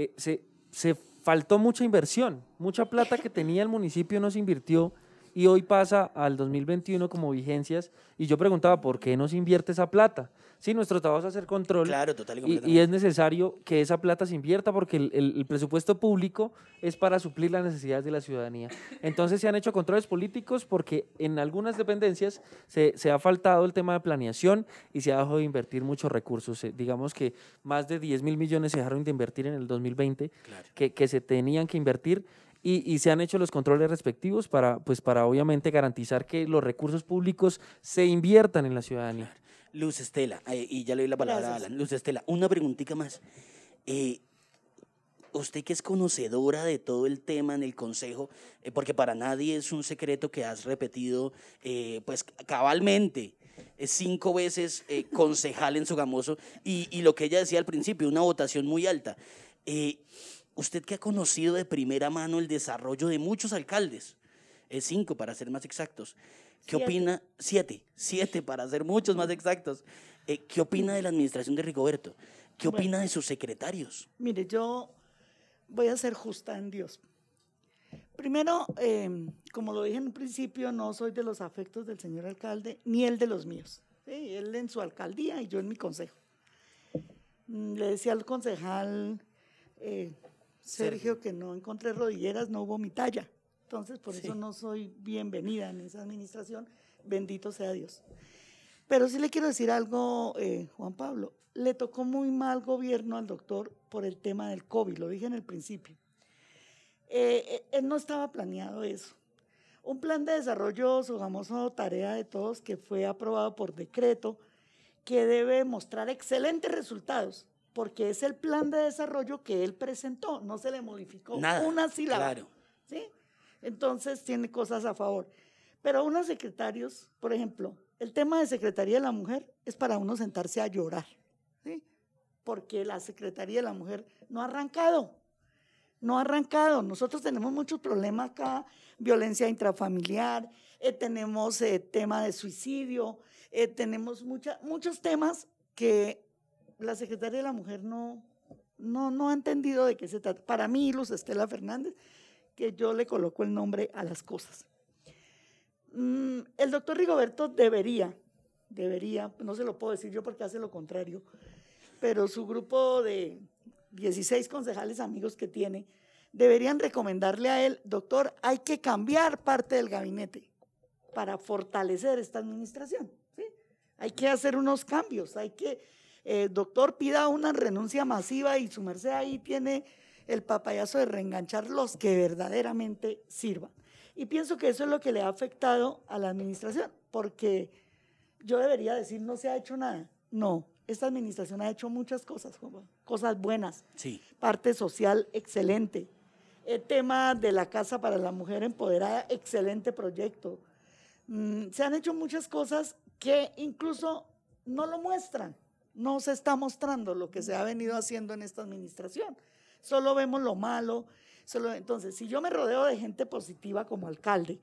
eh, se, se faltó mucha inversión, mucha plata que tenía el municipio no se invirtió y hoy pasa al 2021 como vigencias y yo preguntaba, ¿por qué no se invierte esa plata? Sí, nuestro trabajo es hacer control. Claro, total y Y, es necesario que esa plata se invierta porque el, el- el presupuesto público es para suplir las necesidades de la ciudadanía. Entonces se han hecho controles políticos porque en algunas dependencias se, se ha faltado el tema de planeación y se ha dejado de invertir muchos recursos. Eh, digamos que más de 10 mil millones se dejaron de invertir en el 2020 Claro. que, que se tenían que invertir y, y se han hecho los controles respectivos para, pues, para obviamente garantizar que los recursos públicos se inviertan en la ciudadanía. Luz Estela, eh, y ya le doy la palabra a. Alan. Luz Estela, una preguntita más. Eh, usted que es conocedora de todo el tema en el Consejo, eh, porque para nadie es un secreto que has repetido, eh, pues cabalmente, eh, cinco veces eh, concejal en Sogamoso, y, y lo que ella decía al principio, una votación muy alta. Usted que ha conocido de primera mano el desarrollo de muchos alcaldes, cinco para ser más exactos, ¿qué Siete. opina? Siete, siete para ser muchos más exactos. Eh, ¿Qué opina de la administración de Rigoberto? ¿Qué Bueno. opina de sus secretarios? Mire, yo voy a ser justa en Dios. Primero, eh, como lo dije en un principio, no soy de los afectos del señor alcalde, ni él de los míos. ¿sí? Él en su alcaldía y yo en mi consejo. Mm, Le decía al concejal eh, Sergio que no encontré rodilleras, no hubo mi talla. Entonces, por Sí. eso no soy bienvenida en esa administración. Bendito sea Dios. Pero sí le quiero decir algo, eh, Juan Pablo. Le tocó muy mal gobierno al doctor por el tema del COVID, lo dije en el principio. Eh, eh, él no estaba planeado eso. Un plan de desarrollo, famoso tarea de todos, que fue aprobado por decreto, que debe mostrar excelentes resultados, porque es el plan de desarrollo que él presentó, no se le modificó Nada, una sílaba. claro. ¿sí? Entonces tiene cosas a favor. Pero unos secretarios, por ejemplo, el tema de Secretaría de la Mujer es para uno sentarse a llorar, ¿sí? porque la Secretaría de la Mujer no ha arrancado, no ha arrancado. Nosotros tenemos muchos problemas acá, violencia intrafamiliar, eh, tenemos eh, tema de suicidio, eh, tenemos mucha- muchos temas que la Secretaría de la Mujer no, no, no ha entendido de qué se trata. Para mí, Luz Estela Fernández, que yo le coloco el nombre a las cosas. Mm, el doctor Rigoberto debería, debería, no se lo puedo decir yo porque hace lo contrario, pero su grupo de 16 concejales amigos que tiene, deberían recomendarle a él, doctor, hay que cambiar parte del gabinete para fortalecer esta administración. ¿sí? Hay que hacer unos cambios, hay que, eh, doctor, pida una renuncia masiva y su merced ahí tiene el papayazo de reenganchar los que verdaderamente sirvan. Y pienso que eso es lo que le ha afectado a la administración, porque yo debería decir no se ha hecho nada. No, esta administración ha hecho muchas cosas, cosas buenas, Sí. parte social excelente. El tema de la casa para la mujer empoderada, excelente proyecto. Mm, se han hecho muchas cosas que incluso no lo muestran, no se está mostrando lo que se ha venido haciendo en esta administración. Solo vemos lo malo. Solo, entonces, si yo me rodeo de gente positiva como alcalde,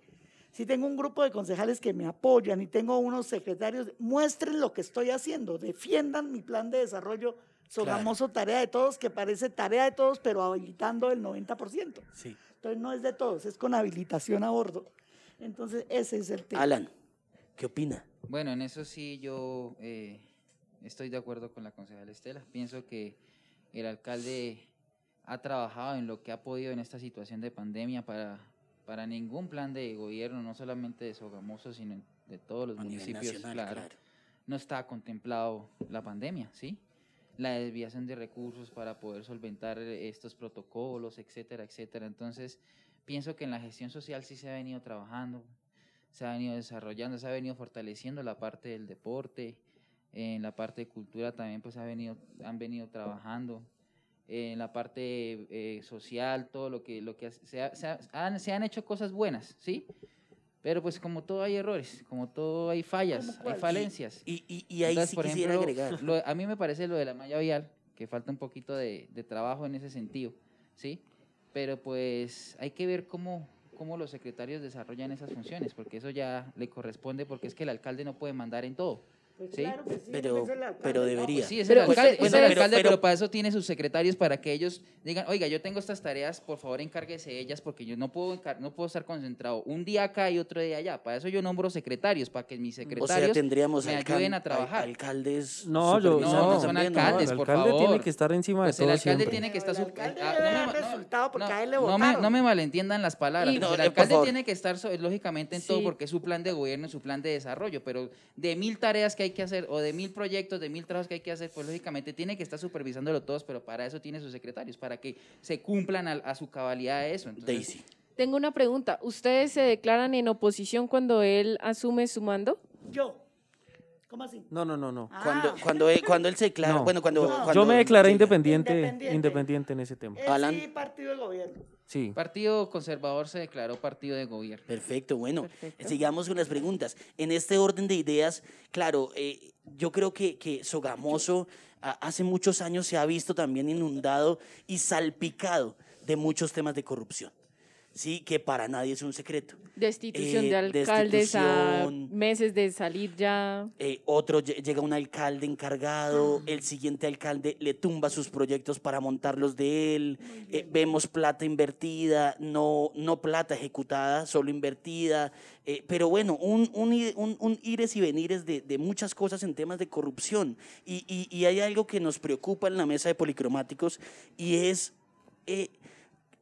si tengo un grupo de concejales que me apoyan y tengo unos secretarios, muestren lo que estoy haciendo, defiendan mi plan de desarrollo famoso tarea de todos, que parece tarea de todos, pero habilitando el 90%. Sí. Entonces no es de todos, es con habilitación a bordo. Entonces ese es el tema. Alan, ¿qué opina? Bueno, en eso sí yo eh, estoy de acuerdo con la concejala Estela. Pienso que el alcalde ha trabajado en lo que ha podido en esta situación de pandemia para, para ningún plan de gobierno, no solamente de Sogamoso, sino de todos los A municipios, nacional, claro, claro. no está contemplado la pandemia, ¿sí? La desviación de recursos para poder solventar estos protocolos, etcétera, etcétera. Entonces, pienso que en la gestión social sí se ha venido trabajando, se ha venido desarrollando, se ha venido fortaleciendo la parte del deporte, en la parte de cultura también pues ha venido, han venido trabajando, en la parte eh, social, todo lo que, lo que se, ha- se ha- han, se han hecho cosas buenas, ¿sí? Pero pues como todo hay errores, como todo hay fallas, ¿Cómo hay falencias. Y, y, y ahí Entonces, sí por quisiera ejemplo, agregar. lo- a mí me parece lo de la malla vial, que falta un poquito de, de trabajo en ese sentido, ¿sí? Pero pues hay que ver cómo, cómo los secretarios desarrollan esas funciones, porque eso ya le corresponde, porque es que el alcalde no puede mandar en todo. Pues ¿sí? claro que sí, Pero- es el alcalde. pero No, debería. Pues sí, es Pero el alcalde, es el pero- alcalde, pero, pero- para eso tiene sus secretarios para que ellos digan, oiga, yo tengo estas tareas, por favor encárguese de ellas porque yo no puedo, encar- no puedo estar concentrado un día acá y otro día allá. Para eso yo nombro secretarios, para que mis O secretarios sea, tendríamos me ayuden a al- trabajar. alcaldes. No, yo- no, no son también, alcaldes, el por alcalde tiene favor. que estar encima Pues de el todo alcalde siempre. tiene que estar... el sub- alcalde debe no dar me- no- resultado porque no- a él le no me, votaron. no me malentiendan las palabras. Y- pues el alcalde favor. tiene que estar, so- lógicamente, en todo porque es su plan de gobierno, es su plan de desarrollo, pero de mil tareas que hay que hacer o de mil proyectos, de mil trabajos que hay que hacer, pues lógicamente tiene que estar supervisándolo todos, pero para eso tiene sus secretarios, para que se cumplan a, a su cabalidad eso. Entonces, Daisy. Tengo una pregunta. ¿Ustedes se declaran en oposición cuando él asume su mando? Yo. ¿Cómo así? No, no, no, no. Cuando, Ah. cuando, él, cuando él se declara, No. bueno, cuando, Yo- cuando- Yo me declaré sí, independiente, Independiente. independiente, en ese tema. Alan. sí, partido de gobierno. Sí. Partido Conservador se declaró partido de gobierno. Perfecto, bueno, Perfecto. sigamos con las preguntas. En este orden de ideas, claro, eh, yo creo que, que Sogamoso a- hace muchos años se ha visto también inundado y salpicado de muchos temas de corrupción, ¿sí? Que para nadie es un secreto. Destitución Eh, de alcaldes a destitución. meses de salir ya. Eh, otro lle- llega un alcalde encargado, el siguiente alcalde le tumba sus proyectos para montarlos de él, eh, vemos plata invertida, no, no plata ejecutada, solo invertida, pero bueno, un, un, un- un ires y venires de, de muchas cosas en temas de corrupción. Y, y- y hay algo que nos preocupa en la mesa de policromáticos y es...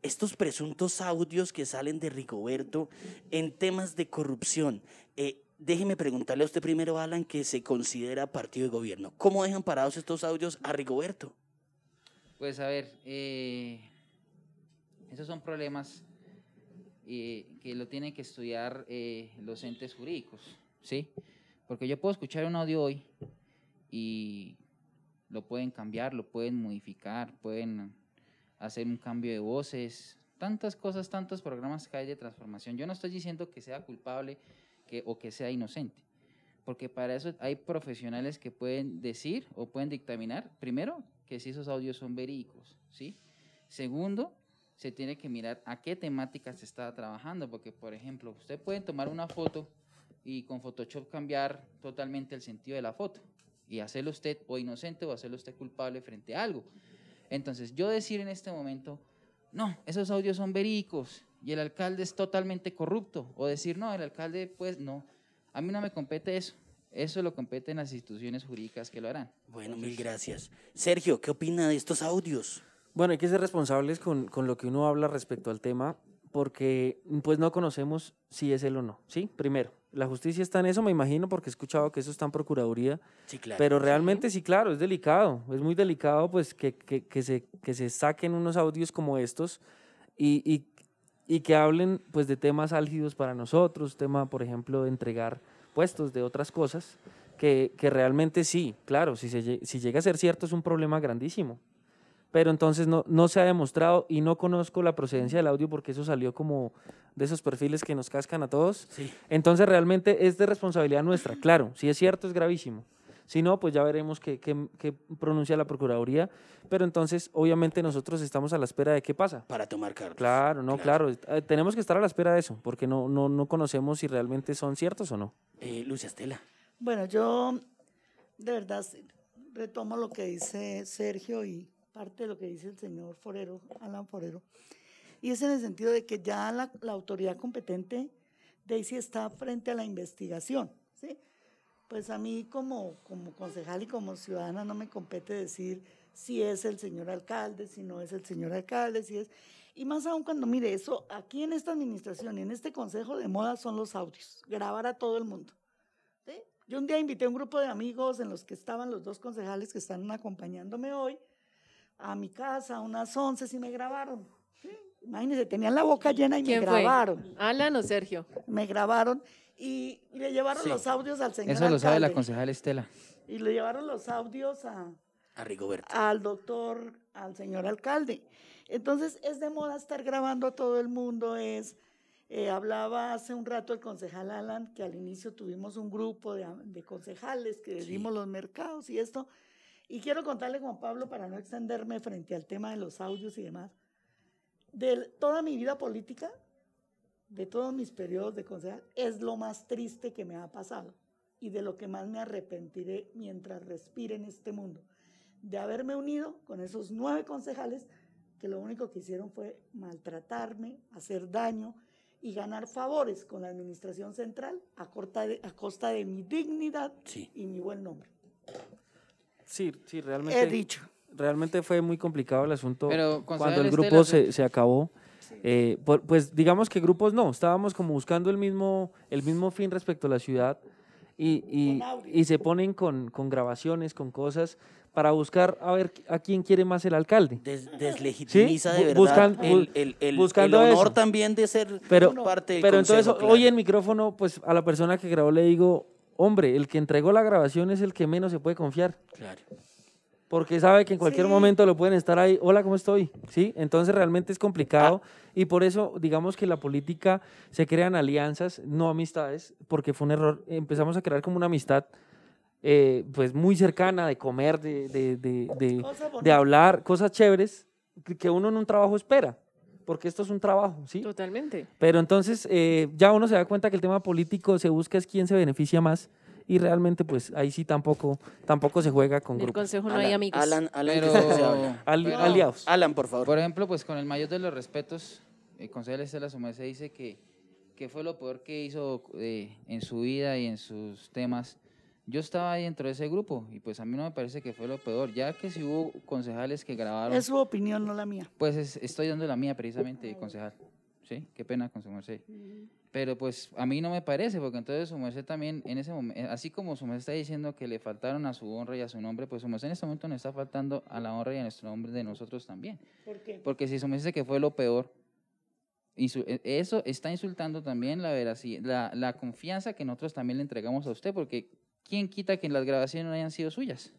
estos presuntos audios que salen de Rigoberto en temas de corrupción. Eh, déjeme preguntarle a usted primero, Alan, que se considera partido de gobierno. ¿Cómo dejan parados estos audios a Rigoberto? Pues a ver, eh, esos son problemas eh, que lo tienen que estudiar los entes jurídicos, ¿sí? Porque yo puedo escuchar un audio hoy y lo pueden cambiar, lo pueden modificar, pueden hacer un cambio de voces, tantas cosas, tantos programas que hay de transformación. Yo no estoy diciendo que sea culpable o que sea inocente, porque para eso hay profesionales que pueden decir o pueden dictaminar, primero, que si esos audios son verídicos, ¿sí? Segundo, se tiene que mirar a qué temática se está trabajando, porque, por ejemplo, usted puede tomar una foto y con Photoshop cambiar totalmente el sentido de la foto y hacerlo usted o inocente o hacerlo usted culpable frente a algo. Entonces, yo decir en este momento, no, esos audios son verídicos y el alcalde es totalmente corrupto, o decir, no, el alcalde, pues no, a mí no me compete eso. Eso lo competen las instituciones jurídicas que lo harán. Bueno, mil gracias. Sergio, ¿qué opina de estos audios? Bueno, hay que ser responsables con, con, lo que uno habla respecto al tema, porque pues no conocemos si es él o no, ¿sí? Primero, la justicia está en eso, me imagino, porque he escuchado que eso está en Procuraduría, sí, claro. pero realmente sí, claro, es delicado, es muy delicado pues que, que, que se, que se saquen unos audios como estos y, y, y que hablen pues de temas álgidos para nosotros, tema, por ejemplo, de entregar puestos, de otras cosas, que, que realmente sí, claro, si, se, si llega a ser cierto es un problema grandísimo, pero entonces no, no se ha demostrado y no conozco la procedencia del audio porque eso salió como de esos perfiles que nos cascan a todos. Sí. Entonces realmente es de responsabilidad nuestra, claro, si es cierto es gravísimo. Si no, pues ya veremos qué, qué, qué, pronuncia la Procuraduría. Pero entonces, obviamente, nosotros estamos a la espera de qué pasa. Para tomar cartas. Claro, no, claro. claro. Tenemos que estar a la espera de eso, porque no, no, no conocemos si realmente son ciertos o no. Eh, Lucia Estela. Bueno, yo de verdad retomo lo que dice Sergio y parte de lo que dice el señor Forero, Alan Forero, y es en el sentido de que ya la, autoridad competente sí está frente a la investigación, ¿sí? Pues a mí como, como concejal y como ciudadana no me compete decir si es el señor alcalde, si no es el señor alcalde, si es... Y más aún cuando, mire, eso aquí en esta administración y en este consejo de moda son los audios, grabar a todo el mundo. ¿sí? Yo un día invité a un grupo de amigos en los que estaban los dos concejales que están acompañándome hoy, a mi casa a unas 11 y me grabaron. Imagínense, tenían la boca llena y me grabaron. Fue? ¿Alan o Sergio? Me grabaron y, y le llevaron sí. los audios al señor Eso lo alcalde. sabe la concejal Estela. Y le llevaron los audios a, a Rigoberto. al doctor, al señor alcalde. Entonces es de moda estar grabando a todo el mundo, es... Eh, hablaba hace un rato el concejal Alan que al inicio tuvimos un grupo de, de concejales que sí. dimos los mercados y esto, y quiero contarle, Juan Pablo, para no extenderme frente al tema de los audios y demás, de toda mi vida política, de todos mis periodos de concejal, es lo más triste que me ha pasado y de lo que más me arrepentiré mientras respire en este mundo, de haberme unido con esos nueve concejales que lo único que hicieron fue maltratarme, hacer daño y ganar favores con la administración central a, de, a costa de mi dignidad sí. y mi buen nombre. Sí, sí, realmente. He dicho. Realmente fue muy complicado el asunto Pero, cuando el grupo Estela, se, se, acabó. Sí. Eh, por, pues digamos que grupos no, estábamos como buscando el mismo, el mismo fin respecto a la ciudad y, y, y se ponen con, con, grabaciones, con cosas para buscar a ver a quién quiere más el alcalde. Des, deslegitimiza ¿Sí? de verdad Buscan, el, el, el, buscando el honor eso. también de ser pero, parte del Pero consejo, entonces claro. hoy en micrófono, pues a la persona que grabó le digo, hombre, el que entregó la grabación es el que menos se puede confiar. Claro porque sabe que en cualquier Sí. momento lo pueden estar ahí, hola, ¿cómo estoy? ¿Sí? Entonces realmente es complicado y por eso digamos que la política se crean alianzas, no amistades, porque fue un error, empezamos a crear como una amistad eh, pues muy cercana de comer, de, de, de, de, hablar, cosas chéveres que- que uno en un trabajo espera, porque esto es un trabajo, ¿sí? Totalmente. Pero entonces eh, ya uno se da cuenta que el tema político se busca es quién se beneficia más y realmente pues ahí sí tampoco, tampoco se juega con En el grupos. consejo no Alan, hay amigos. Alan, Alan, Pero. Ali- pero- aliados. Alan, por favor. por ejemplo, pues con el mayor de los respetos, el concejal Estela se dice que, que fue lo peor que hizo eh, en su vida y en sus temas. Yo estaba ahí dentro de ese grupo y pues a mí no me parece que fue lo peor, ya que si hubo concejales que grabaron, Es su opinión, no la mía. pues es- estoy dando la mía precisamente, concejal. ¿sí? Qué pena con su merced. Pero pues a mí no me parece, porque entonces su merced también, en ese momento, así como su merced está diciendo que le faltaron a su honra y a su nombre, pues su merced en este momento nos está faltando a la honra y a nuestro nombre de nosotros también. ¿Por qué? Porque si su merced dice que fue lo peor, insu- e- eso está insultando también la, veraci- la, la confianza que nosotros también le entregamos a usted, porque ¿quién quita que las grabaciones no hayan sido suyas?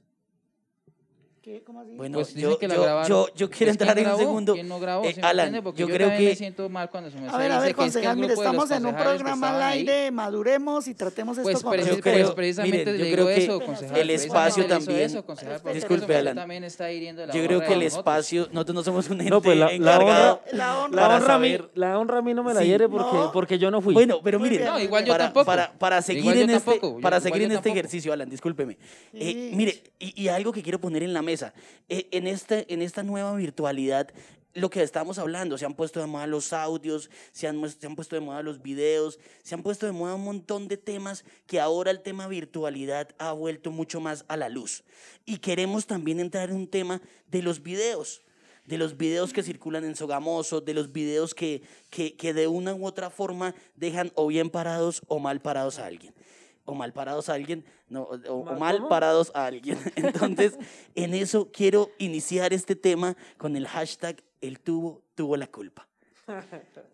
¿Qué? ¿Cómo así? Bueno, Pues yo, que la yo- yo- yo quiero Pues, ¿quién entrar en un segundo. ¿Quién no grabó? Eh, ¿Sí me Alan? Porque yo yo, creo también me que- siento mal cuando su merced A ver, a ver, que que concejal, mire, estamos en un que programa al ahí, aire, maduremos y tratemos esto Pues, con preci- Yo creo- pues, precisamente miren, le yo creo que eso, el concejal. el espacio también- eso, concejal, porque Disculpe, Alan. también está hiriendo la Yo creo que el espacio, nosotros no somos un ente No, pues la, encargado. honra, La honra- la honra a mí, no me la hiere porque, yo no fui. Bueno, pero miren. No, igual yo para, tampoco. Para, seguir en este, este ejercicio, Alan, discúlpeme. Eh, mire, y, y algo que quiero poner en la mesa, eh, en, este, en esta nueva virtualidad, lo que estamos hablando, se han puesto de moda los audios, se han, se han puesto de moda los videos, se han puesto de moda un montón de temas que ahora el tema virtualidad ha vuelto mucho más a la luz. Y queremos también entrar en un tema de los videos de los videos que circulan en Sogamoso, de los videos que, que, que de una u otra forma dejan o bien parados o mal parados a alguien. O mal parados a alguien, no, o, o ¿Mal parados a alguien. Entonces, en eso quiero iniciar este tema con el hashtag el tuvo, tuvo la culpa.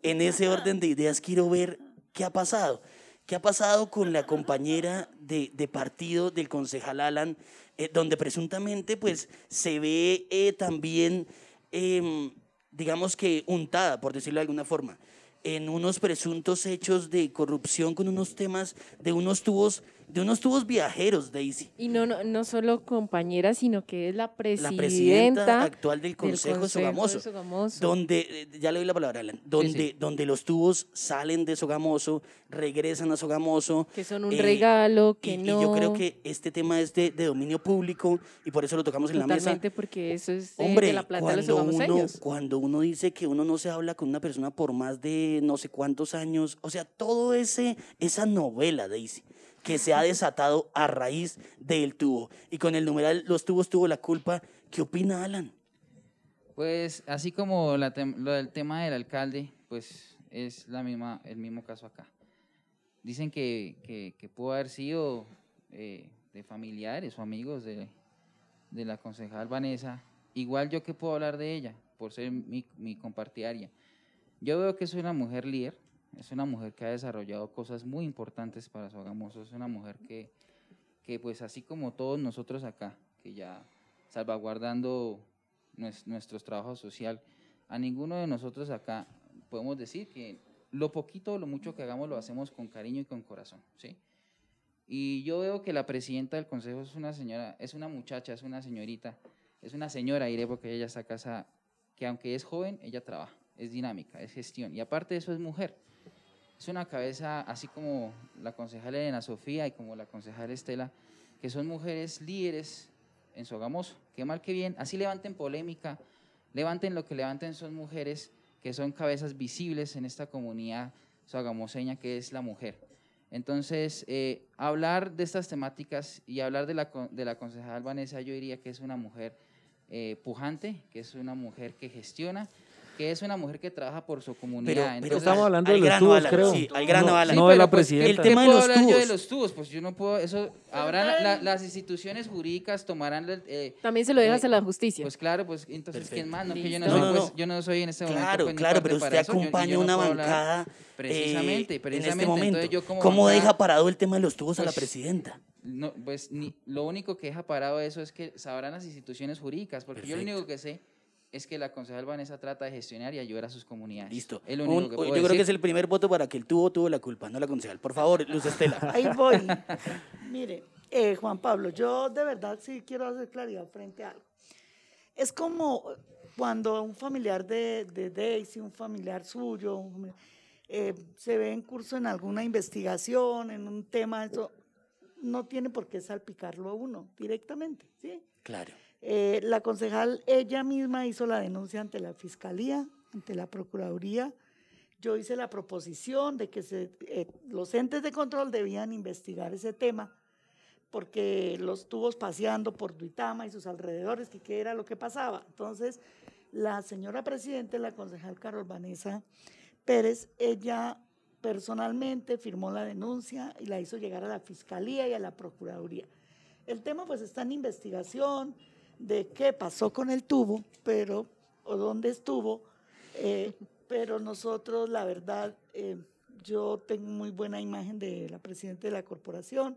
En ese orden de ideas quiero ver qué ha pasado. ¿Qué ha pasado con la compañera de, de partido del concejal Alan, eh, donde presuntamente pues, se ve eh, también, em, digamos que untada, por decirlo de alguna forma, en unos presuntos hechos de corrupción con unos temas de unos tubos, de unos tubos viajeros, Daisy? Y no, no, no solo compañera, sino que es la La presidenta, presidenta actual del del Consejo, de Sogamoso. Sogamoso. Donde, eh, ya le doy la palabra, Alan, donde, sí. donde los tubos salen de Sogamoso, regresan a Sogamoso. que son un eh, regalo, que y, y no. yo creo que este tema es de, de dominio público y por eso lo tocamos en la mesa. Totalmente, porque eso es de, Hombre, de la plata de los cuando uno, cuando uno dice que uno no se habla con una persona por más de no sé cuántos años, o sea, todo ese esa novela, Daisy, que se ha desatado a raíz del tubo y con el numeral los tubos tuvo la culpa, ¿qué opina Alan? Pues así como la lo del tema del alcalde, pues es la misma, el mismo caso acá. Dicen que, pudo haber sido eh, de familiares o amigos de, de la concejal Vanessa. Igual yo que puedo hablar de ella, por ser mi, mi compartidaria. Yo veo que es una mujer líder, es una mujer que ha desarrollado cosas muy importantes para Sogamoso, es una mujer que, que pues así como todos nosotros acá, que ya salvaguardando nues- nuestros trabajos social, a ninguno de nosotros acá podemos decir que lo poquito o lo mucho que hagamos lo hacemos con cariño y con corazón, ¿sí? Y yo veo que la presidenta del consejo es una señora, es una muchacha, es una señorita, es una señora, diré, porque ella está casada, que aunque es joven, ella trabaja, es dinámica, es gestión, y aparte de eso es mujer. Es una cabeza, así como la concejal Elena Sofía y como la concejal Estela, que son mujeres líderes en Sogamoso. Que mal que bien, así levanten polémica, levanten lo que levanten, son mujeres que son cabezas visibles en esta comunidad sogamoseña que es la mujer. Entonces, eh, hablar de estas temáticas y hablar de la, de la concejal Vanessa, yo diría que es una mujer eh, pujante, que es una mujer que gestiona, que es una mujer que trabaja por su comunidad. Pero, pero Entonces, estamos hablando de los grano, tubos, Alan, creo. sí, al grano, No, de la pues, presidenta. El tema de ¿qué puedo los hablar yo de tubos. los tubos? Pues yo no puedo, eso, habrán, la- las instituciones jurídicas tomarán, eh, También se lo dejas eh, a la justicia. pues claro, pues entonces, ¿quién más? No, que yo, no soy, No, no, pues, yo no soy en este momento. Claro, pues, claro, pero usted eso, yo- yo acompaña una bancada Precisamente, eh, precisamente. en este momento. Entonces, yo como ¿Cómo bancada- deja parado el tema de los tubos a la Pues, presidenta? No, pues ni, lo único que deja parado eso es que sabrán las instituciones jurídicas, porque yo lo único que sé es que la concejal Vanessa trata de gestionar y ayudar a sus comunidades. Listo. Es lo Un- único que yo puedo creo que es el primer voto para que el tubo tuvo la culpa, no la concejal. Por favor, Luz Estela. Ahí voy. Mire, eh, Juan Pablo, yo de verdad sí quiero hacer claridad frente a algo. Es como cuando un familiar de, de Daisy, un familiar suyo, un familiar- eh, se ve en curso en alguna investigación, en un tema, eso no tiene por qué salpicarlo a uno directamente, ¿sí? Claro. Eh, la concejal ella misma hizo la denuncia ante la fiscalía, ante la procuraduría. Yo hice la proposición de que eh, los entes de control debían investigar ese tema porque los tubos paseando por Duitama y sus alrededores, que qué era lo que pasaba. Entonces, la señora presidenta, la concejal Carol Vanessa Pérez, ella personalmente firmó la denuncia y la hizo llegar a la Fiscalía y a la Procuraduría. El tema pues está en investigación de qué pasó con el tubo, pero, o dónde estuvo, eh, pero nosotros, la verdad, eh, yo tengo muy buena imagen de la presidenta de la corporación,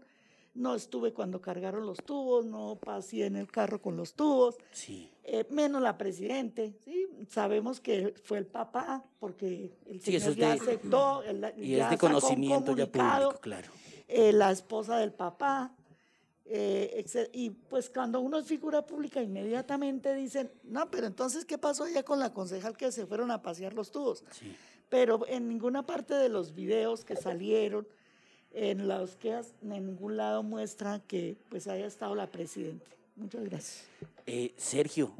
no estuve cuando cargaron los tubos, no pasé en el carro con los tubos, Sí. eh, menos la presidente, ¿sí? Sabemos que fue el papá, porque el Sí, señor es ya de- aceptó, Y ya es de conocimiento ya público, claro. eh, la esposa del papá. Eh, y pues cuando uno es figura pública, inmediatamente dicen, no, pero entonces, ¿qué pasó allá con la concejal que se fueron a pasear los tubos? Sí. Pero en ninguna parte de los videos que salieron, en los que en ningún lado muestra que pues haya estado la presidenta. Muchas gracias. Eh, Sergio,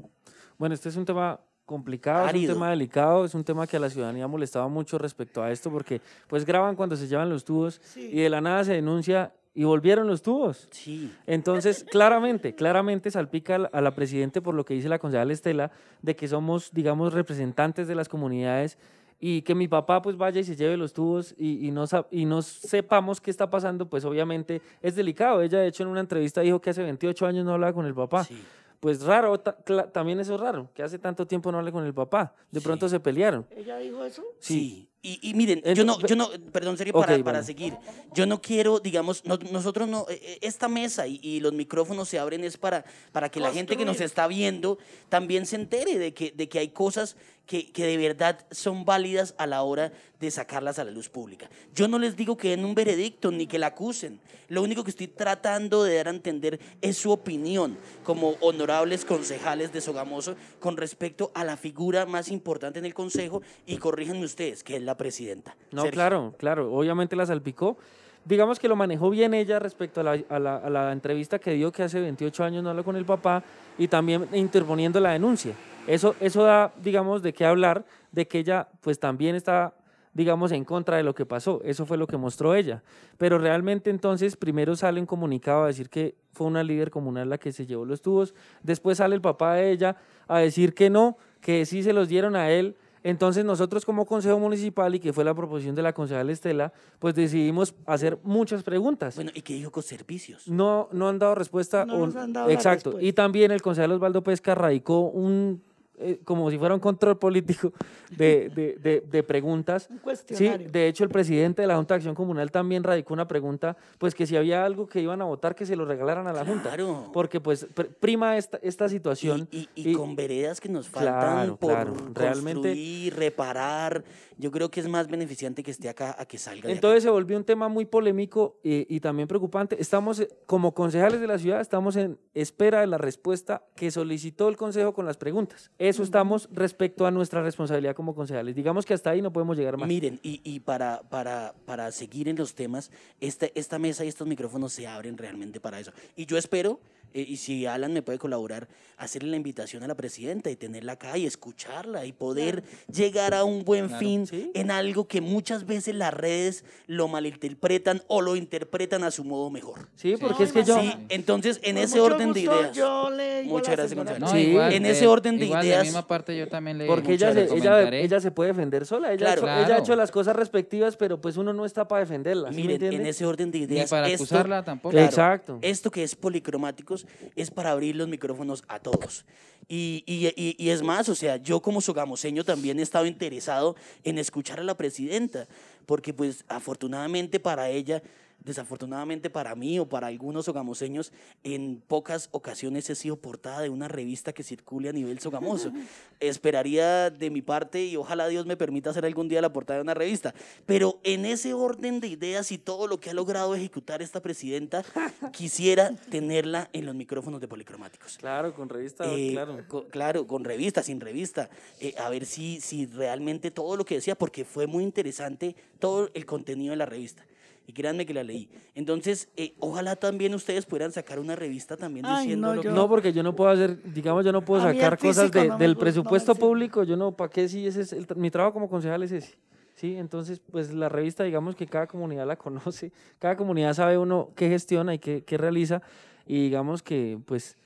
Bueno, este es un tema complicado, es un tema delicado, es un tema que a la ciudadanía molestaba mucho respecto a esto, porque pues graban cuando se llevan los tubos Sí. y de la nada se denuncia y volvieron los tubos. sí. Entonces, claramente, claramente salpica al- a la presidente por lo que dice la concejal Estela, de que somos, digamos, representantes de las comunidades y que mi papá pues vaya y se lleve los tubos y, y, no, sa- y no sepamos qué está pasando, pues obviamente es delicado. Ella, de hecho, en una entrevista dijo que hace 28 años no hablaba con el papá. Sí. Pues raro, también eso es raro, que hace tanto tiempo no habla con el papá. De Sí. pronto se pelearon. ¿Ella dijo eso? Sí. Y, y miren, yo no, yo no, perdón, serio, para, para bueno. seguir. Yo no quiero, digamos, no- nosotros no, eh, eh, esta mesa y, y los micrófonos se abren es para, para que la gente que nos está viendo también se entere de que, de que hay cosas que, que de verdad son válidas a la hora de sacarlas a la luz pública. Yo no les digo que den un veredicto ni que la acusen. Lo único que estoy tratando de dar a entender es su opinión como honorables concejales de Sogamoso con respecto a la figura más importante en el consejo y corríjanme ustedes, que es la presidenta. No, Sergio. claro, claro, obviamente la salpicó. Digamos que lo manejó bien ella respecto a la, a la- a la entrevista que dio que hace 28 años no habló con el papá y también interponiendo la denuncia. Eso, eso da, digamos, de qué hablar, de que ella pues también está, digamos, en contra de lo que pasó. Eso fue lo que mostró ella. Pero realmente entonces primero sale un comunicado a decir que fue una líder comunal la que se llevó los tubos, después sale el papá de ella a decir que no, que sí se los dieron a él. Entonces nosotros como Consejo Municipal y que fue la proposición de la concejal Estela, pues decidimos hacer muchas preguntas. Bueno, ¿y qué dijo con servicios? No, no han dado respuesta. No o- nos han dado exacto. Y respuesta. también el concejal Osvaldo Pesca radicó un, eh, como si fuera un control político de, de- de- de preguntas. Un Sí, cuestionario. de hecho el presidente de la Junta de Acción Comunal también radicó una pregunta, pues que si había algo que iban a votar que se lo regalaran a la Junta. Claro. Porque pues pr- prima esta, esta situación. Y, y- y con veredas que nos faltan Claro, por claro, realmente- construir, reparar. Yo creo que es más beneficiante que esté acá a que salga de acá. Entonces se volvió un tema muy polémico y también preocupante. Estamos, eh, como concejales de la ciudad, estamos en espera de la respuesta que solicitó el consejo con las preguntas. Eso estamos respecto a nuestra responsabilidad como concejales. Digamos que hasta ahí no podemos llegar más. Miren, y, y para, para, para seguir en los temas, esta, esta mesa y estos micrófonos se abren realmente para eso. Y yo espero, eh, y si Alan me puede colaborar, hacerle la invitación a la presidenta y tenerla acá y escucharla y poder llegar a un buen Claro. fin Sí. en algo que muchas veces las redes lo malinterpretan o lo interpretan a su modo mejor. Sí, porque No, es que yo... Sí, entonces en Con ese orden de ideas. Yo le Muchas gracias. No, Sí. igual, En ese orden de igual, ideas- De misma parte yo también le Porque ella se, ella, ella se puede defender sola. Ella, Claro. ha hecho, ella ha hecho las cosas respectivas, pero pues uno no está para defenderla. ¿sí me Miren, en ese orden de Ni ideas. para esto- acusarla tampoco. Exacto. Esto que es policromáticos es para abrir los micrófonos a todos. Y, y- y- es más, o sea, yo como sogamoseño también he estado interesado en escuchar a la presidenta, porque pues afortunadamente para ella, desafortunadamente para mí o para algunos sogamoseños, en pocas ocasiones he sido portada de una revista que circule a nivel sogamoso. Esperaría de mi parte y ojalá Dios me permita hacer algún día la portada de una revista. Pero en ese orden de ideas y todo lo que ha logrado ejecutar esta presidenta, quisiera tenerla en los micrófonos de policromáticos. Claro, con revista, Eh, claro. co- claro, con revista, sin revista, eh, a ver si, si realmente todo lo que decía, porque fue muy interesante todo el contenido de la revista. Y créanme que la leí. Entonces, eh, ojalá también ustedes pudieran sacar una revista también Ay, diciendo no, lo que... No, porque yo no puedo hacer, digamos, yo no puedo A sacar cosas de- no del me presupuesto público, yo no, ¿para qué si ese es el, mi trabajo como concejal es ese? Sí, entonces, pues la revista, digamos que cada comunidad la conoce, cada comunidad sabe uno qué gestiona y qué, qué realiza, y digamos que, pues,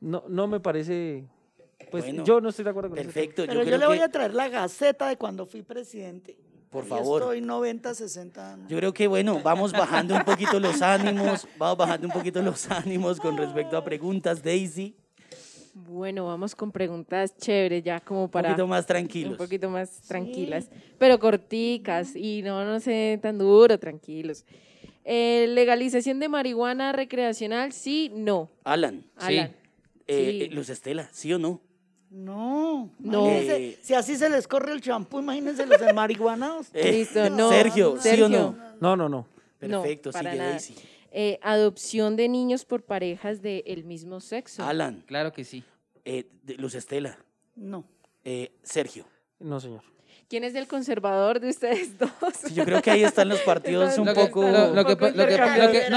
no, no me parece, pues, Bueno, yo no estoy de acuerdo con eso. Perfecto. Pero yo, creo le voy que- a traer la gaceta de cuando fui presidente. Por favor. Estoy 90, 60 años. Yo creo que, bueno, vamos bajando un poquito los ánimos, vamos bajando un poquito los ánimos con respecto a preguntas, Daisy. Bueno, vamos con preguntas chéveres ya como Un para poquito más tranquilos. un poquito más tranquilas, pero corticas y no, no sé, tan duro, tranquilos. Eh, legalización de marihuana recreacional, sí, no. Alan, Alan. eh, Sí. eh, Luz Estela, ¿sí o no? No, No. Eh. si así se les corre el champú, imagínense los marihuanados. Eh, Listo, no. Sergio, ¿sí o Sergio. no? No, no, no. No, Perfecto, sigue nada. Daisy. Eh, adopción de niños por parejas del mismo sexo. Alan, Claro que sí. eh, de- Luz Estela, No. eh, Sergio. No, señor. ¿Quién es el conservador de ustedes dos? Sí, yo creo que ahí están los partidos un poco... no,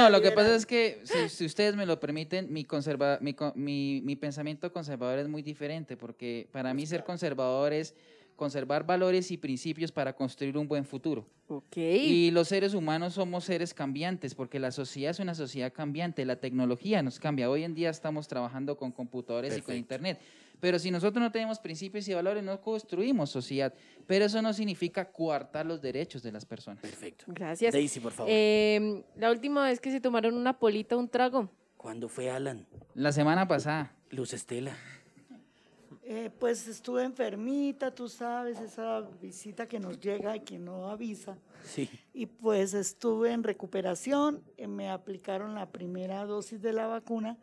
lo que pasa es que si, si ustedes me lo permiten, mi, conserva, mi, mi, mi pensamiento conservador es muy diferente, porque para mí ser conservador es conservar valores y principios para construir un buen futuro. Ok. Y los seres humanos somos seres cambiantes, porque la sociedad es una sociedad cambiante, la tecnología nos cambia. Hoy en día estamos trabajando con computadores y con internet. Pero si nosotros no tenemos principios y valores, no construimos sociedad. Pero eso no significa coartar los derechos de las personas. Perfecto. Gracias. Daisy, por favor. Eh, la última vez que se tomaron una polita, un trago. ¿Cuándo fue Alan? La semana pasada. Luz Estela. Eh, pues estuve enfermita, tú sabes, esa visita que nos llega y que no avisa. Sí. Y pues estuve en recuperación, eh, me aplicaron la primera dosis de la vacuna.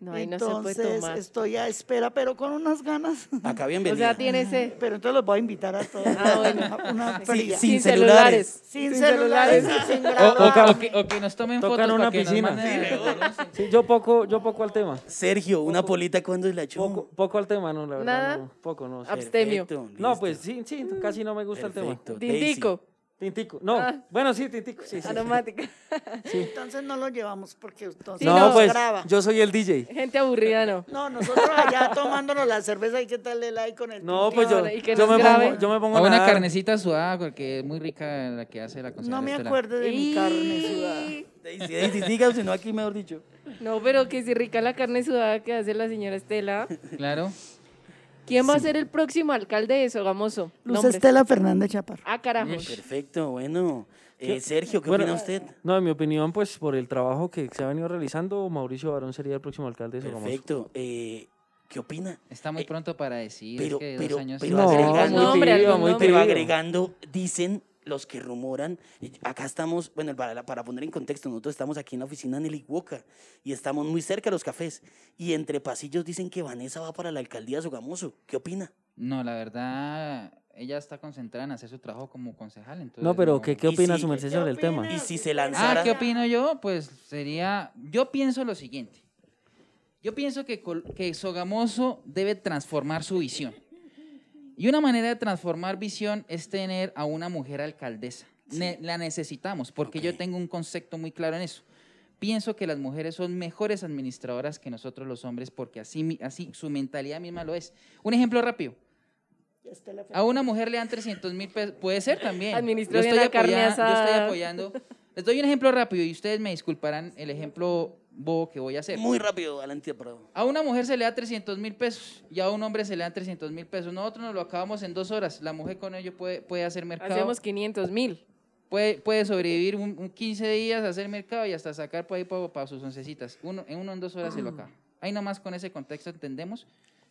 No, ahí no se entonces puede tomar. estoy a espera, pero con unas ganas. Acá O bienvenida. sea, tiene ese. Pero entonces los voy a invitar a todos. Ah, bueno. Una, una Sí, fría. sin celulares. Sin celulares, sin O, grabar. o- o que, o que nos tomen Tocan fotos una para que nos piscina. manden Sí, yo poco, yo poco al tema. Sergio, una polita cuando es la echó. Poco, poco al tema, no, la verdad. Nada. No, poco, no. Abstemio. Perfecto, No, pues sí, sí, casi no me gusta el tema. Perfecto. Tintico. No, Ah. bueno, sí, tintico. Sí, sí. Aromática. Entonces no lo llevamos porque entonces Sí, No, no. pues graba. yo soy el DJ. Gente aburrida, no. No, nosotros allá tomándonos la cerveza y qué tal el like con el No, tintico? pues yo, y que yo, me pongo, yo me pongo a una nadar. carnecita sudada, porque es muy rica la que hace la consejera No me acuerdo de mi carne sudada. Diga, si no aquí mejor dicho. No, pero que si rica la carne sudada que hace la señora Estela. Claro. ¿Quién va a ser el próximo alcalde de Sogamoso? Luz Nombres. Estela Fernández Chaparro. Ah, carajos. Perfecto, bueno. Eh, Sergio, ¿qué Bueno, opina usted? No, en mi opinión, pues por el trabajo que se ha venido realizando, Mauricio Barón sería el próximo alcalde de Sogamoso. Perfecto. Eh, ¿Qué opina? Está muy Eh, pronto para decir. pero- es que pero- dos años pero No, agregando- muy nombre. Pero agregando, dicen los que rumoran, acá estamos, bueno, para, para poner en contexto, nosotros estamos aquí en la oficina Nelly Woca y estamos muy cerca de los cafés. Y entre pasillos dicen que Vanessa va para la alcaldía de Sogamoso. ¿Qué opina? No, la verdad, ella está concentrada en hacer su trabajo como concejal. Entonces No, pero ¿qué, opina su merced ¿qué sobre el tema? Y si se Ah, lanzara... ¿qué opino yo? Pues sería, yo pienso lo siguiente. Yo pienso que, que Sogamoso debe transformar su visión. Y una manera de transformar visión es tener a una mujer alcaldesa. Ne- la necesitamos, porque yo tengo un concepto muy claro en eso. Pienso que las mujeres son mejores administradoras que nosotros los hombres, porque así, así su mentalidad misma lo es. Un ejemplo rápido. A una mujer le dan 300 mil pesos. Puede ser también. Administró Yo bien estoy, la carne apoya- yo estoy asada. apoyando. Les doy un ejemplo rápido y ustedes me disculparán el ejemplo bobo que voy a hacer. Muy rápido, adelante, Prado. A una mujer se le da 300 mil pesos y a un hombre se le dan 300 mil pesos. Nosotros nos lo acabamos en dos horas. La mujer con ello puede, puede hacer mercado. Hacemos 500 mil. Puede, puede sobrevivir un, un 15 días, hacer mercado y hasta sacar por ahí para, sus oncecitas. Uno, en uno en dos horas se lo acaba. Ahí nomás con ese contexto entendemos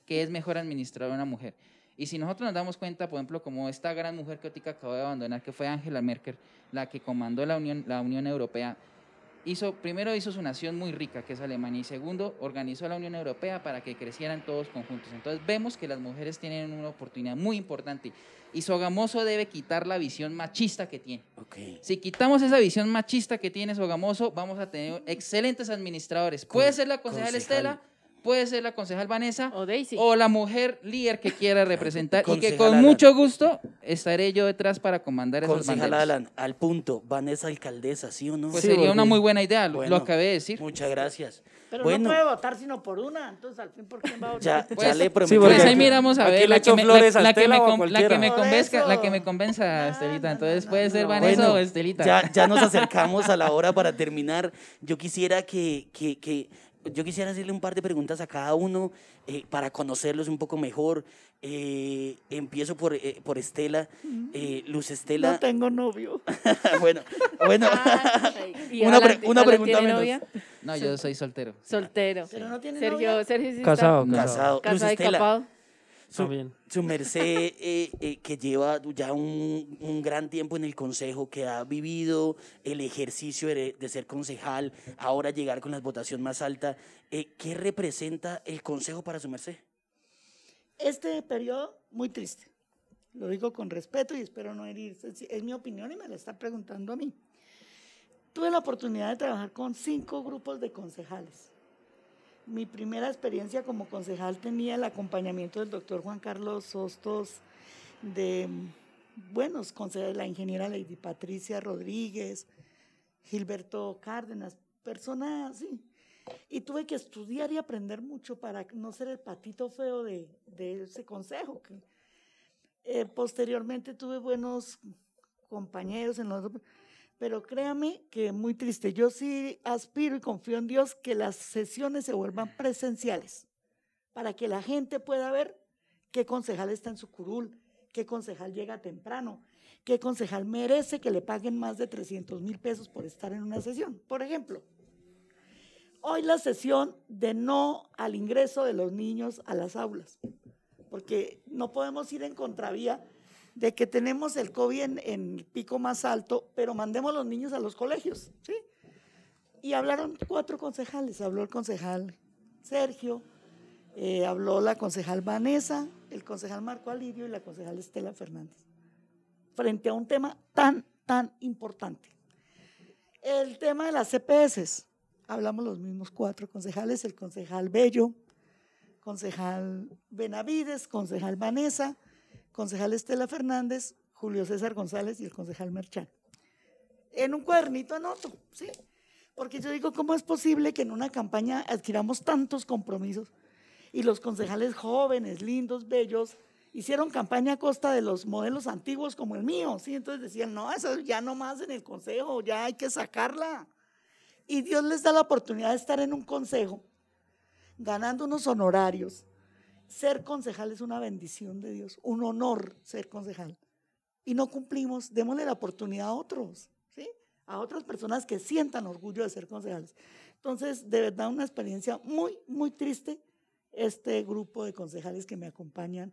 que es mejor administrar a una mujer. Y si nosotros nos damos cuenta, por ejemplo, como esta gran mujer que ahorita acabó de abandonar, que fue Angela Merkel, la que comandó la Unión, la Unión Europea, hizo, primero hizo su nación muy rica, que es Alemania, y segundo, organizó la Unión Europea para que crecieran todos conjuntos. Entonces vemos que las mujeres tienen una oportunidad muy importante y Sogamoso debe quitar la visión machista que tiene. Si quitamos esa visión machista que tiene Sogamoso, vamos a tener excelentes administradores. Puede ser la concejal concejal. Estela, puede ser la concejal Vanessa O Daisy. o la mujer líder que quiera representar y que con Alan. mucho gusto estaré yo detrás para comandar esos Concejal banderos. Alan, al punto, Vanessa alcaldesa, ¿sí o no? Pues Sí, sería una porque- muy buena idea, lo- Bueno, lo acabé de decir. Muchas gracias. Pero bueno, no puede votar sino por una, entonces al fin por quién va a ya, votar. ya Pues- le prometí. Pues ahí aquí- miramos a aquí ver le la que, echo me, flores la, a la que Estela me o a con- la que cualquiera. me Por convenzca, la eso. que me convenza, No, Estelita. Entonces no, puede no, ser no. Vanessa Bueno, o Estelita. Ya, ya nos acercamos a la hora para terminar. Yo quisiera que, que, que yo quisiera hacerle un par de preguntas a cada uno eh, para conocerlos un poco mejor. Eh, empiezo por, eh, por Estela. Eh, Luz Estela. No tengo novio. bueno, bueno. Y Una pre- una pregunta menos. novia? No, yo soy soltero. Soltero. Pero no tiene Sergio, novia. Sergio sí está Casado, casado. Casado. Luz Casado y Estela. Su, su merced, eh, eh, que lleva ya un, un gran tiempo en el consejo, que ha vivido el ejercicio de, de ser concejal, ahora llegar con la votación más alta, eh, ¿qué representa el consejo para su merced? Este periodo, muy triste. Lo digo con respeto y espero no herirse. Es- Es mi opinión y me la está preguntando a mí. Tuve la oportunidad de trabajar con cinco grupos de concejales. Mi primera experiencia como concejal tenía el acompañamiento del doctor Juan Carlos Sostos, de buenos concejales, la ingeniera Lady Patricia Rodríguez, Gilberto Cárdenas, personas así. Y tuve que estudiar y aprender mucho para no ser el patito feo de, ese consejo. eh, posteriormente tuve buenos compañeros en los... Pero créame que muy triste. Yo sí aspiro y confío en Dios que las sesiones se vuelvan presenciales para que la gente pueda ver qué concejal está en su curul, qué concejal llega temprano, qué concejal merece que le paguen más de 300 mil pesos por estar en una sesión. Por ejemplo, hoy la sesión de no al ingreso de los niños a las aulas, porque no podemos ir en contravía de que tenemos el COVID en, el pico más alto, pero mandemos los niños a los colegios, ¿sí? Y hablaron cuatro concejales, habló el concejal Sergio, eh, habló la concejal Vanessa, el concejal Marco Alirio y la concejal Estela Fernández, frente a un tema tan, tan importante. El tema de las CPS, hablamos los mismos cuatro concejales, el concejal Bello, concejal Benavides, concejal Vanessa, concejal Estela Fernández, Julio César González y el concejal Merchán. En un cuadernito anoto, ¿sí? Porque yo digo, ¿cómo es posible que en una campaña adquiramos tantos compromisos y los concejales jóvenes, lindos, bellos, hicieron campaña a costa de los modelos antiguos como el mío, ¿sí? Entonces decían, no, eso ya no más en el consejo, ya hay que sacarla. Y Dios les da la oportunidad de estar en un consejo, ganando unos honorarios. Ser concejal es una bendición de Dios, un honor ser concejal. Y no cumplimos, démosle la oportunidad a otros, ¿sí? A otras personas que sientan orgullo de ser concejales. Entonces, de verdad, una experiencia muy, muy triste este grupo de concejales que me acompañan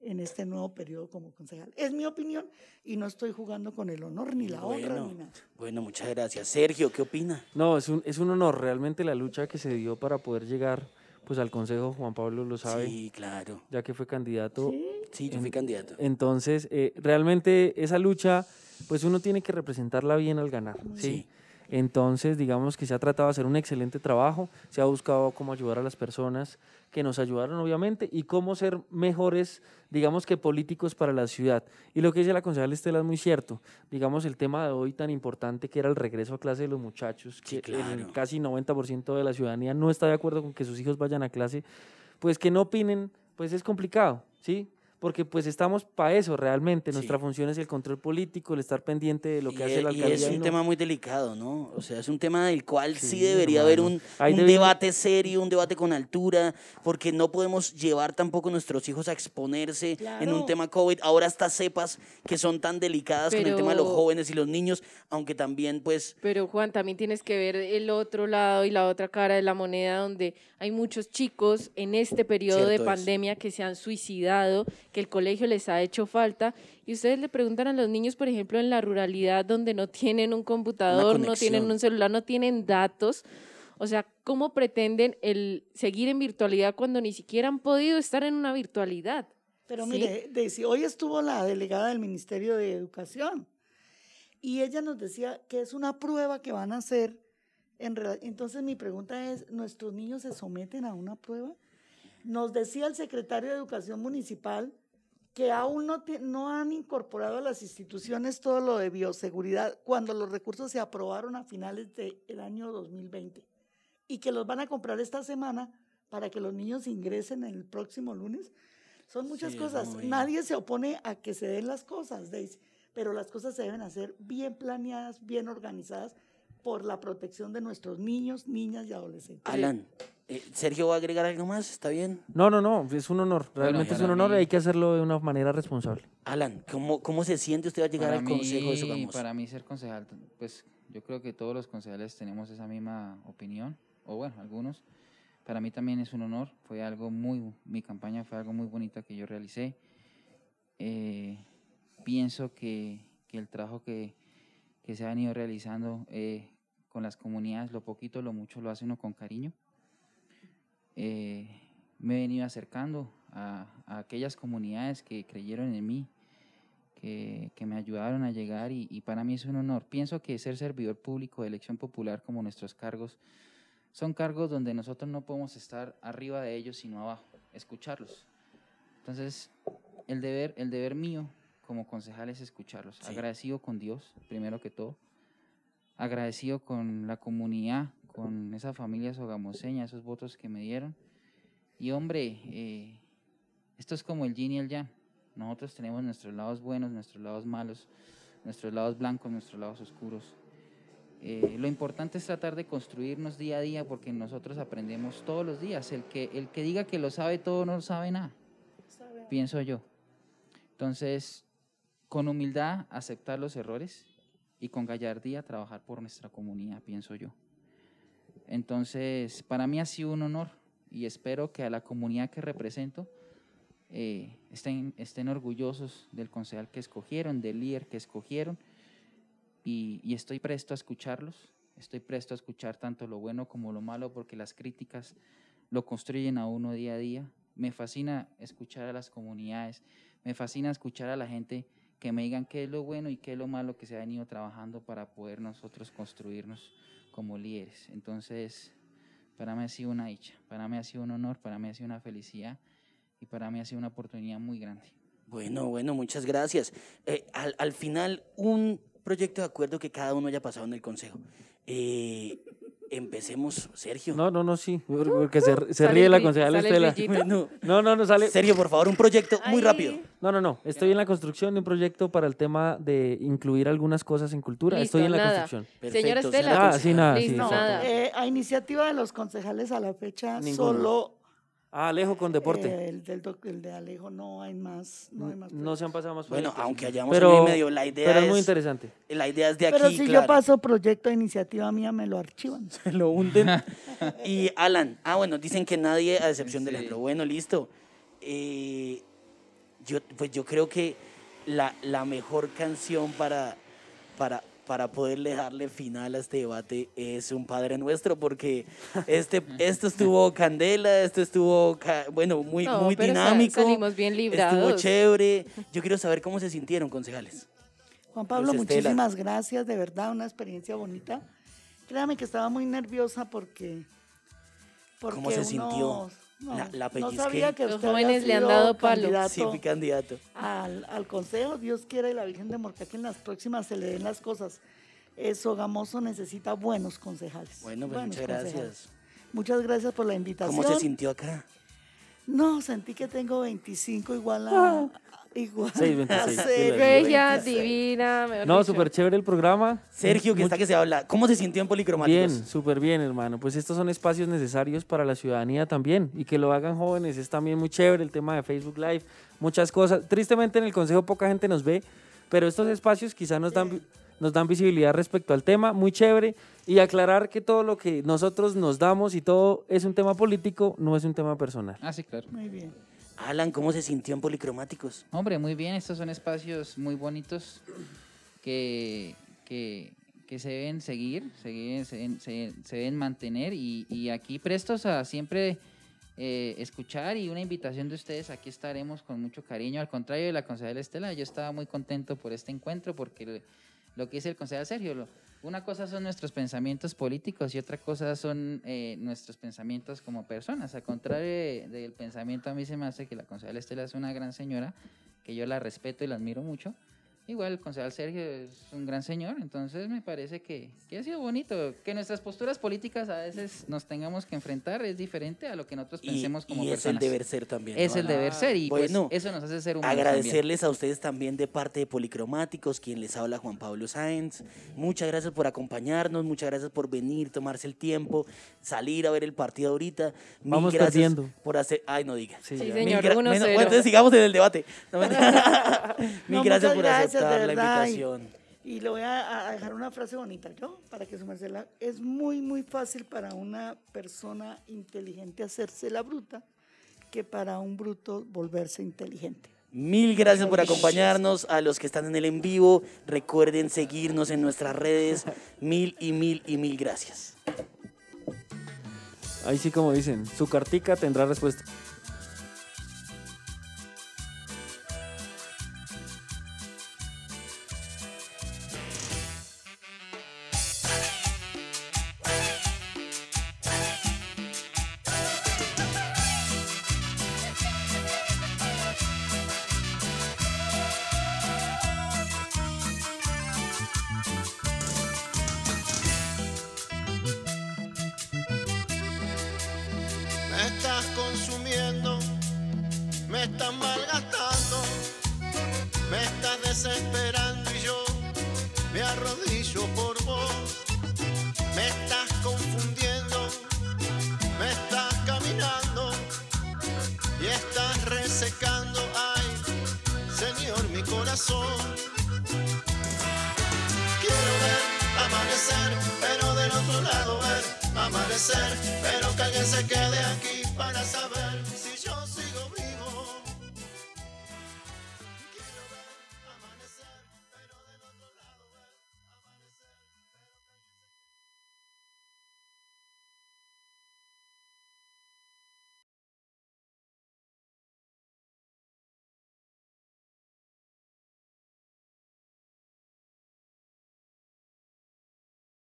en este nuevo periodo como concejal. Es mi opinión y no estoy jugando con el honor ni la honra Bueno, ni nada. bueno, muchas gracias. Sergio, ¿qué opina? No, es un, es un honor realmente la lucha que se dio para poder llegar pues al Consejo, Juan Pablo lo sabe, Sí, claro. ya que fue candidato. Sí, yo fui candidato. Entonces, eh, realmente esa lucha, pues uno tiene que representarla bien al ganar, ¿sí? Sí. Entonces, digamos que se ha tratado de hacer un excelente trabajo, se ha buscado cómo ayudar a las personas que nos ayudaron, obviamente, y cómo ser mejores, digamos que políticos para la ciudad. Y lo que dice la concejal Estela es muy cierto. Digamos, el tema de hoy tan importante que era el regreso a clase de los muchachos, Sí, que el claro. casi 90% de la ciudadanía no está de acuerdo con que sus hijos vayan a clase, pues que no opinen, pues es complicado, ¿sí? Porque pues estamos para eso realmente. Nuestra Sí. función es el control político, el estar pendiente de lo que y, hace la e- y alcaldía. es y un no- tema muy delicado, ¿no? O sea, es un tema del cual sí, Sí, debería haber un, Ahí un debe- debate serio, un debate con altura, porque no podemos llevar tampoco a nuestros hijos a exponerse en un tema COVID. Ahora estas cepas que son tan delicadas con el tema de los jóvenes y los niños, aunque también pues... Pero Juan, también tienes que ver el otro lado y la otra cara de la moneda, donde hay muchos chicos en este periodo de es. pandemia que se han suicidado, que el colegio les ha hecho falta. Y ustedes le preguntan a los niños, por ejemplo, en la ruralidad, donde no tienen un computador, no tienen un celular, no tienen datos. O sea, ¿cómo pretenden el seguir en virtualidad cuando ni siquiera han podido estar en una virtualidad? Pero Sí. mire, Daisy, hoy estuvo la delegada del Ministerio de Educación y ella nos decía que es una prueba que van a hacer. En Entonces mi pregunta es, ¿nuestros niños se someten a una prueba? Nos decía el secretario de Educación Municipal que aún no, ti- no han incorporado a las instituciones todo lo de bioseguridad cuando los recursos se aprobaron a finales del año 2020 y que los van a comprar esta semana para que los niños ingresen el próximo lunes. Son muchas Sí, cosas. muy- Nadie se opone a que se den las cosas, Daisy, pero las cosas se deben hacer bien planeadas, bien organizadas por la protección de nuestros niños, niñas y adolescentes. Alan, Sergio va a agregar algo más, ¿está bien? No, no, no, es un honor. Realmente es un honor y hay que hacerlo de una manera responsable. Alan, ¿cómo, cómo se siente usted al llegar Para al consejo de? Para mí ser concejal, pues yo creo que todos los concejales tenemos esa misma opinión, o bueno, algunos. Para mí también es un honor, fue algo muy, mi campaña fue algo muy bonita que yo realicé. Eh, pienso que, que el trabajo que, que se ha venido realizando eh, con las comunidades, lo poquito, lo mucho, lo hace uno con cariño. Eh, me he venido acercando a, a aquellas comunidades que creyeron en mí, que, que me ayudaron a llegar y, y para mí es un honor. Pienso que ser servidor público de elección popular como nuestros cargos son cargos donde nosotros no podemos estar arriba de ellos sino abajo, escucharlos. Entonces, el deber, el deber mío como concejal es escucharlos. Sí. Agradecido con Dios, primero que todo. Agradecido con la comunidad, con esa familia sogamoseña, esos votos que me dieron. Y hombre, eh, esto es como el yin y el yang. Nosotros tenemos nuestros lados buenos, nuestros lados malos, nuestros lados blancos, nuestros lados oscuros. Eh, lo importante es tratar de construirnos día a día porque nosotros aprendemos todos los días. El que, el que diga que lo sabe todo no sabe nada, pienso yo. Entonces, con humildad aceptar los errores y con gallardía trabajar por nuestra comunidad, pienso yo. Entonces, para mí ha sido un honor y espero que a la comunidad que represento eh, estén, estén orgullosos del concejal que escogieron, del líder que escogieron y, y estoy presto a escucharlos, estoy presto a escuchar tanto lo bueno como lo malo porque las críticas lo construyen a uno día a día. Me fascina escuchar a las comunidades, me fascina escuchar a la gente que me digan qué es lo bueno y qué es lo malo que se ha venido trabajando para poder nosotros construirnos como líderes. Entonces, para mí ha sido una dicha, para mí ha sido un honor, para mí ha sido una felicidad y para mí ha sido una oportunidad muy grande. Bueno, bueno, muchas gracias. Eh, al, al final, un proyecto de acuerdo que cada uno haya pasado en el consejo. Eh, empecemos, Sergio. No, no, no, sí, porque se, ríe la concejal Estela. No, no, no sale. Sergio, por favor, un proyecto muy rápido. No, no, no. Estoy en la construcción de un proyecto para el tema de incluir algunas cosas en cultura. Listo, Estoy en la nada. construcción. Señora Perfecto, Estela. señora Ah, sí, nada, sí, Listo, nada. Eh, a iniciativa de los concejales a la fecha, Ninguno. solo Ah, Alejo con deporte. eh, el, del doc- el de Alejo no hay más. No, hay más no se han pasado más Bueno, proyectos. aunque hayamos pero, medio, la idea pero es es, muy interesante. la idea es de aquí, Pero si claro. yo paso proyecto de iniciativa mía, me lo archivan. lo hunden. y Alan, ah, bueno, dicen que nadie, a excepción del Sí. ejemplo. Bueno, listo. Eh, yo, pues yo creo que la, la mejor canción para, para, para poderle darle final a este debate es un Padre Nuestro, porque este, esto estuvo candela, esto estuvo, bueno, muy, No, muy dinámico. salimos bien Estuvo librados. chévere. Yo quiero saber cómo se sintieron, concejales. Juan Pablo, muchísimas gracias, de verdad, una experiencia bonita. Créame que estaba muy nerviosa porque. porque ¿Cómo se uno- sintió? No, La- la no sabía que Los jóvenes le han dado palo. candidato Sí, fui candidato. al, al consejo. Dios quiera y la Virgen de Morca que en las próximas se le den las cosas. Eh, Sogamoso necesita buenos concejales. Bueno, pues buenos muchas concejales. gracias. Muchas gracias por la invitación. ¿Cómo se sintió acá? No, sentí que tengo 25 igual a. Igual Seis, a 26, sí, Sergio, Regia, 26. divina. mejor No, dicho. súper chévere el programa. Sergio, que está que se habla. ¿Cómo se sintió en Policromáticos? Bien, súper bien, hermano. Pues estos son espacios necesarios para la ciudadanía también. Y que lo hagan jóvenes es también muy chévere. El tema de Facebook Live, muchas cosas. Tristemente en el Consejo poca gente nos ve, pero estos espacios quizás nos dan, vi- nos dan visibilidad respecto al tema. Muy chévere. Y aclarar que todo lo que nosotros nos damos y todo es un tema político, no es un tema personal. Ah, sí, claro. Muy bien. Alan, ¿cómo se sintió en Policromáticos? Hombre, muy bien, estos son espacios muy bonitos que, que, que se deben seguir, se deben, se mantener y, y aquí prestos a siempre eh, escuchar y una invitación de ustedes, aquí estaremos con mucho cariño. Al contrario de la concejal Estela, yo estaba muy contento por este encuentro porque lo, lo que dice el concejal Sergio, lo- una cosa son nuestros pensamientos políticos y otra cosa son eh, nuestros pensamientos como personas. Al contrario de- del pensamiento, a mí se me hace que la concejal Estela es una gran señora, que yo la respeto y la admiro mucho. Igual el concejal Sergio es un gran señor, entonces me parece que, que, ha sido bonito. Que nuestras posturas políticas a veces nos tengamos que enfrentar es diferente a lo que nosotros pensemos como y personas. es el deber ser también. Es el deber ser y pues, bueno, eso nos hace ser humanos Agradecerles también. a ustedes también de parte de Policromáticos, quien les habla Juan Pablo Sáenz. Muchas gracias por acompañarnos, muchas gracias por venir, tomarse el tiempo, salir a ver el partido ahorita. Mil Vamos gracias perdiendo. por hacer... Ay, no diga. Sí, señor, gra- 1-0. Bueno, entonces sigamos en el debate. No, mentira. Mil No, gracias muchas por gracias, de aceptar la verdad, y- invitación. Y le voy a, a dejar una frase bonita yo, para que su merced la- Es muy, muy fácil para una persona inteligente hacerse la bruta que para un bruto volverse inteligente. Mil gracias por acompañarnos. A los que están en el en vivo, recuerden seguirnos en nuestras redes. Mil y mil y mil gracias. Ahí sí como dicen, su cartica tendrá respuesta.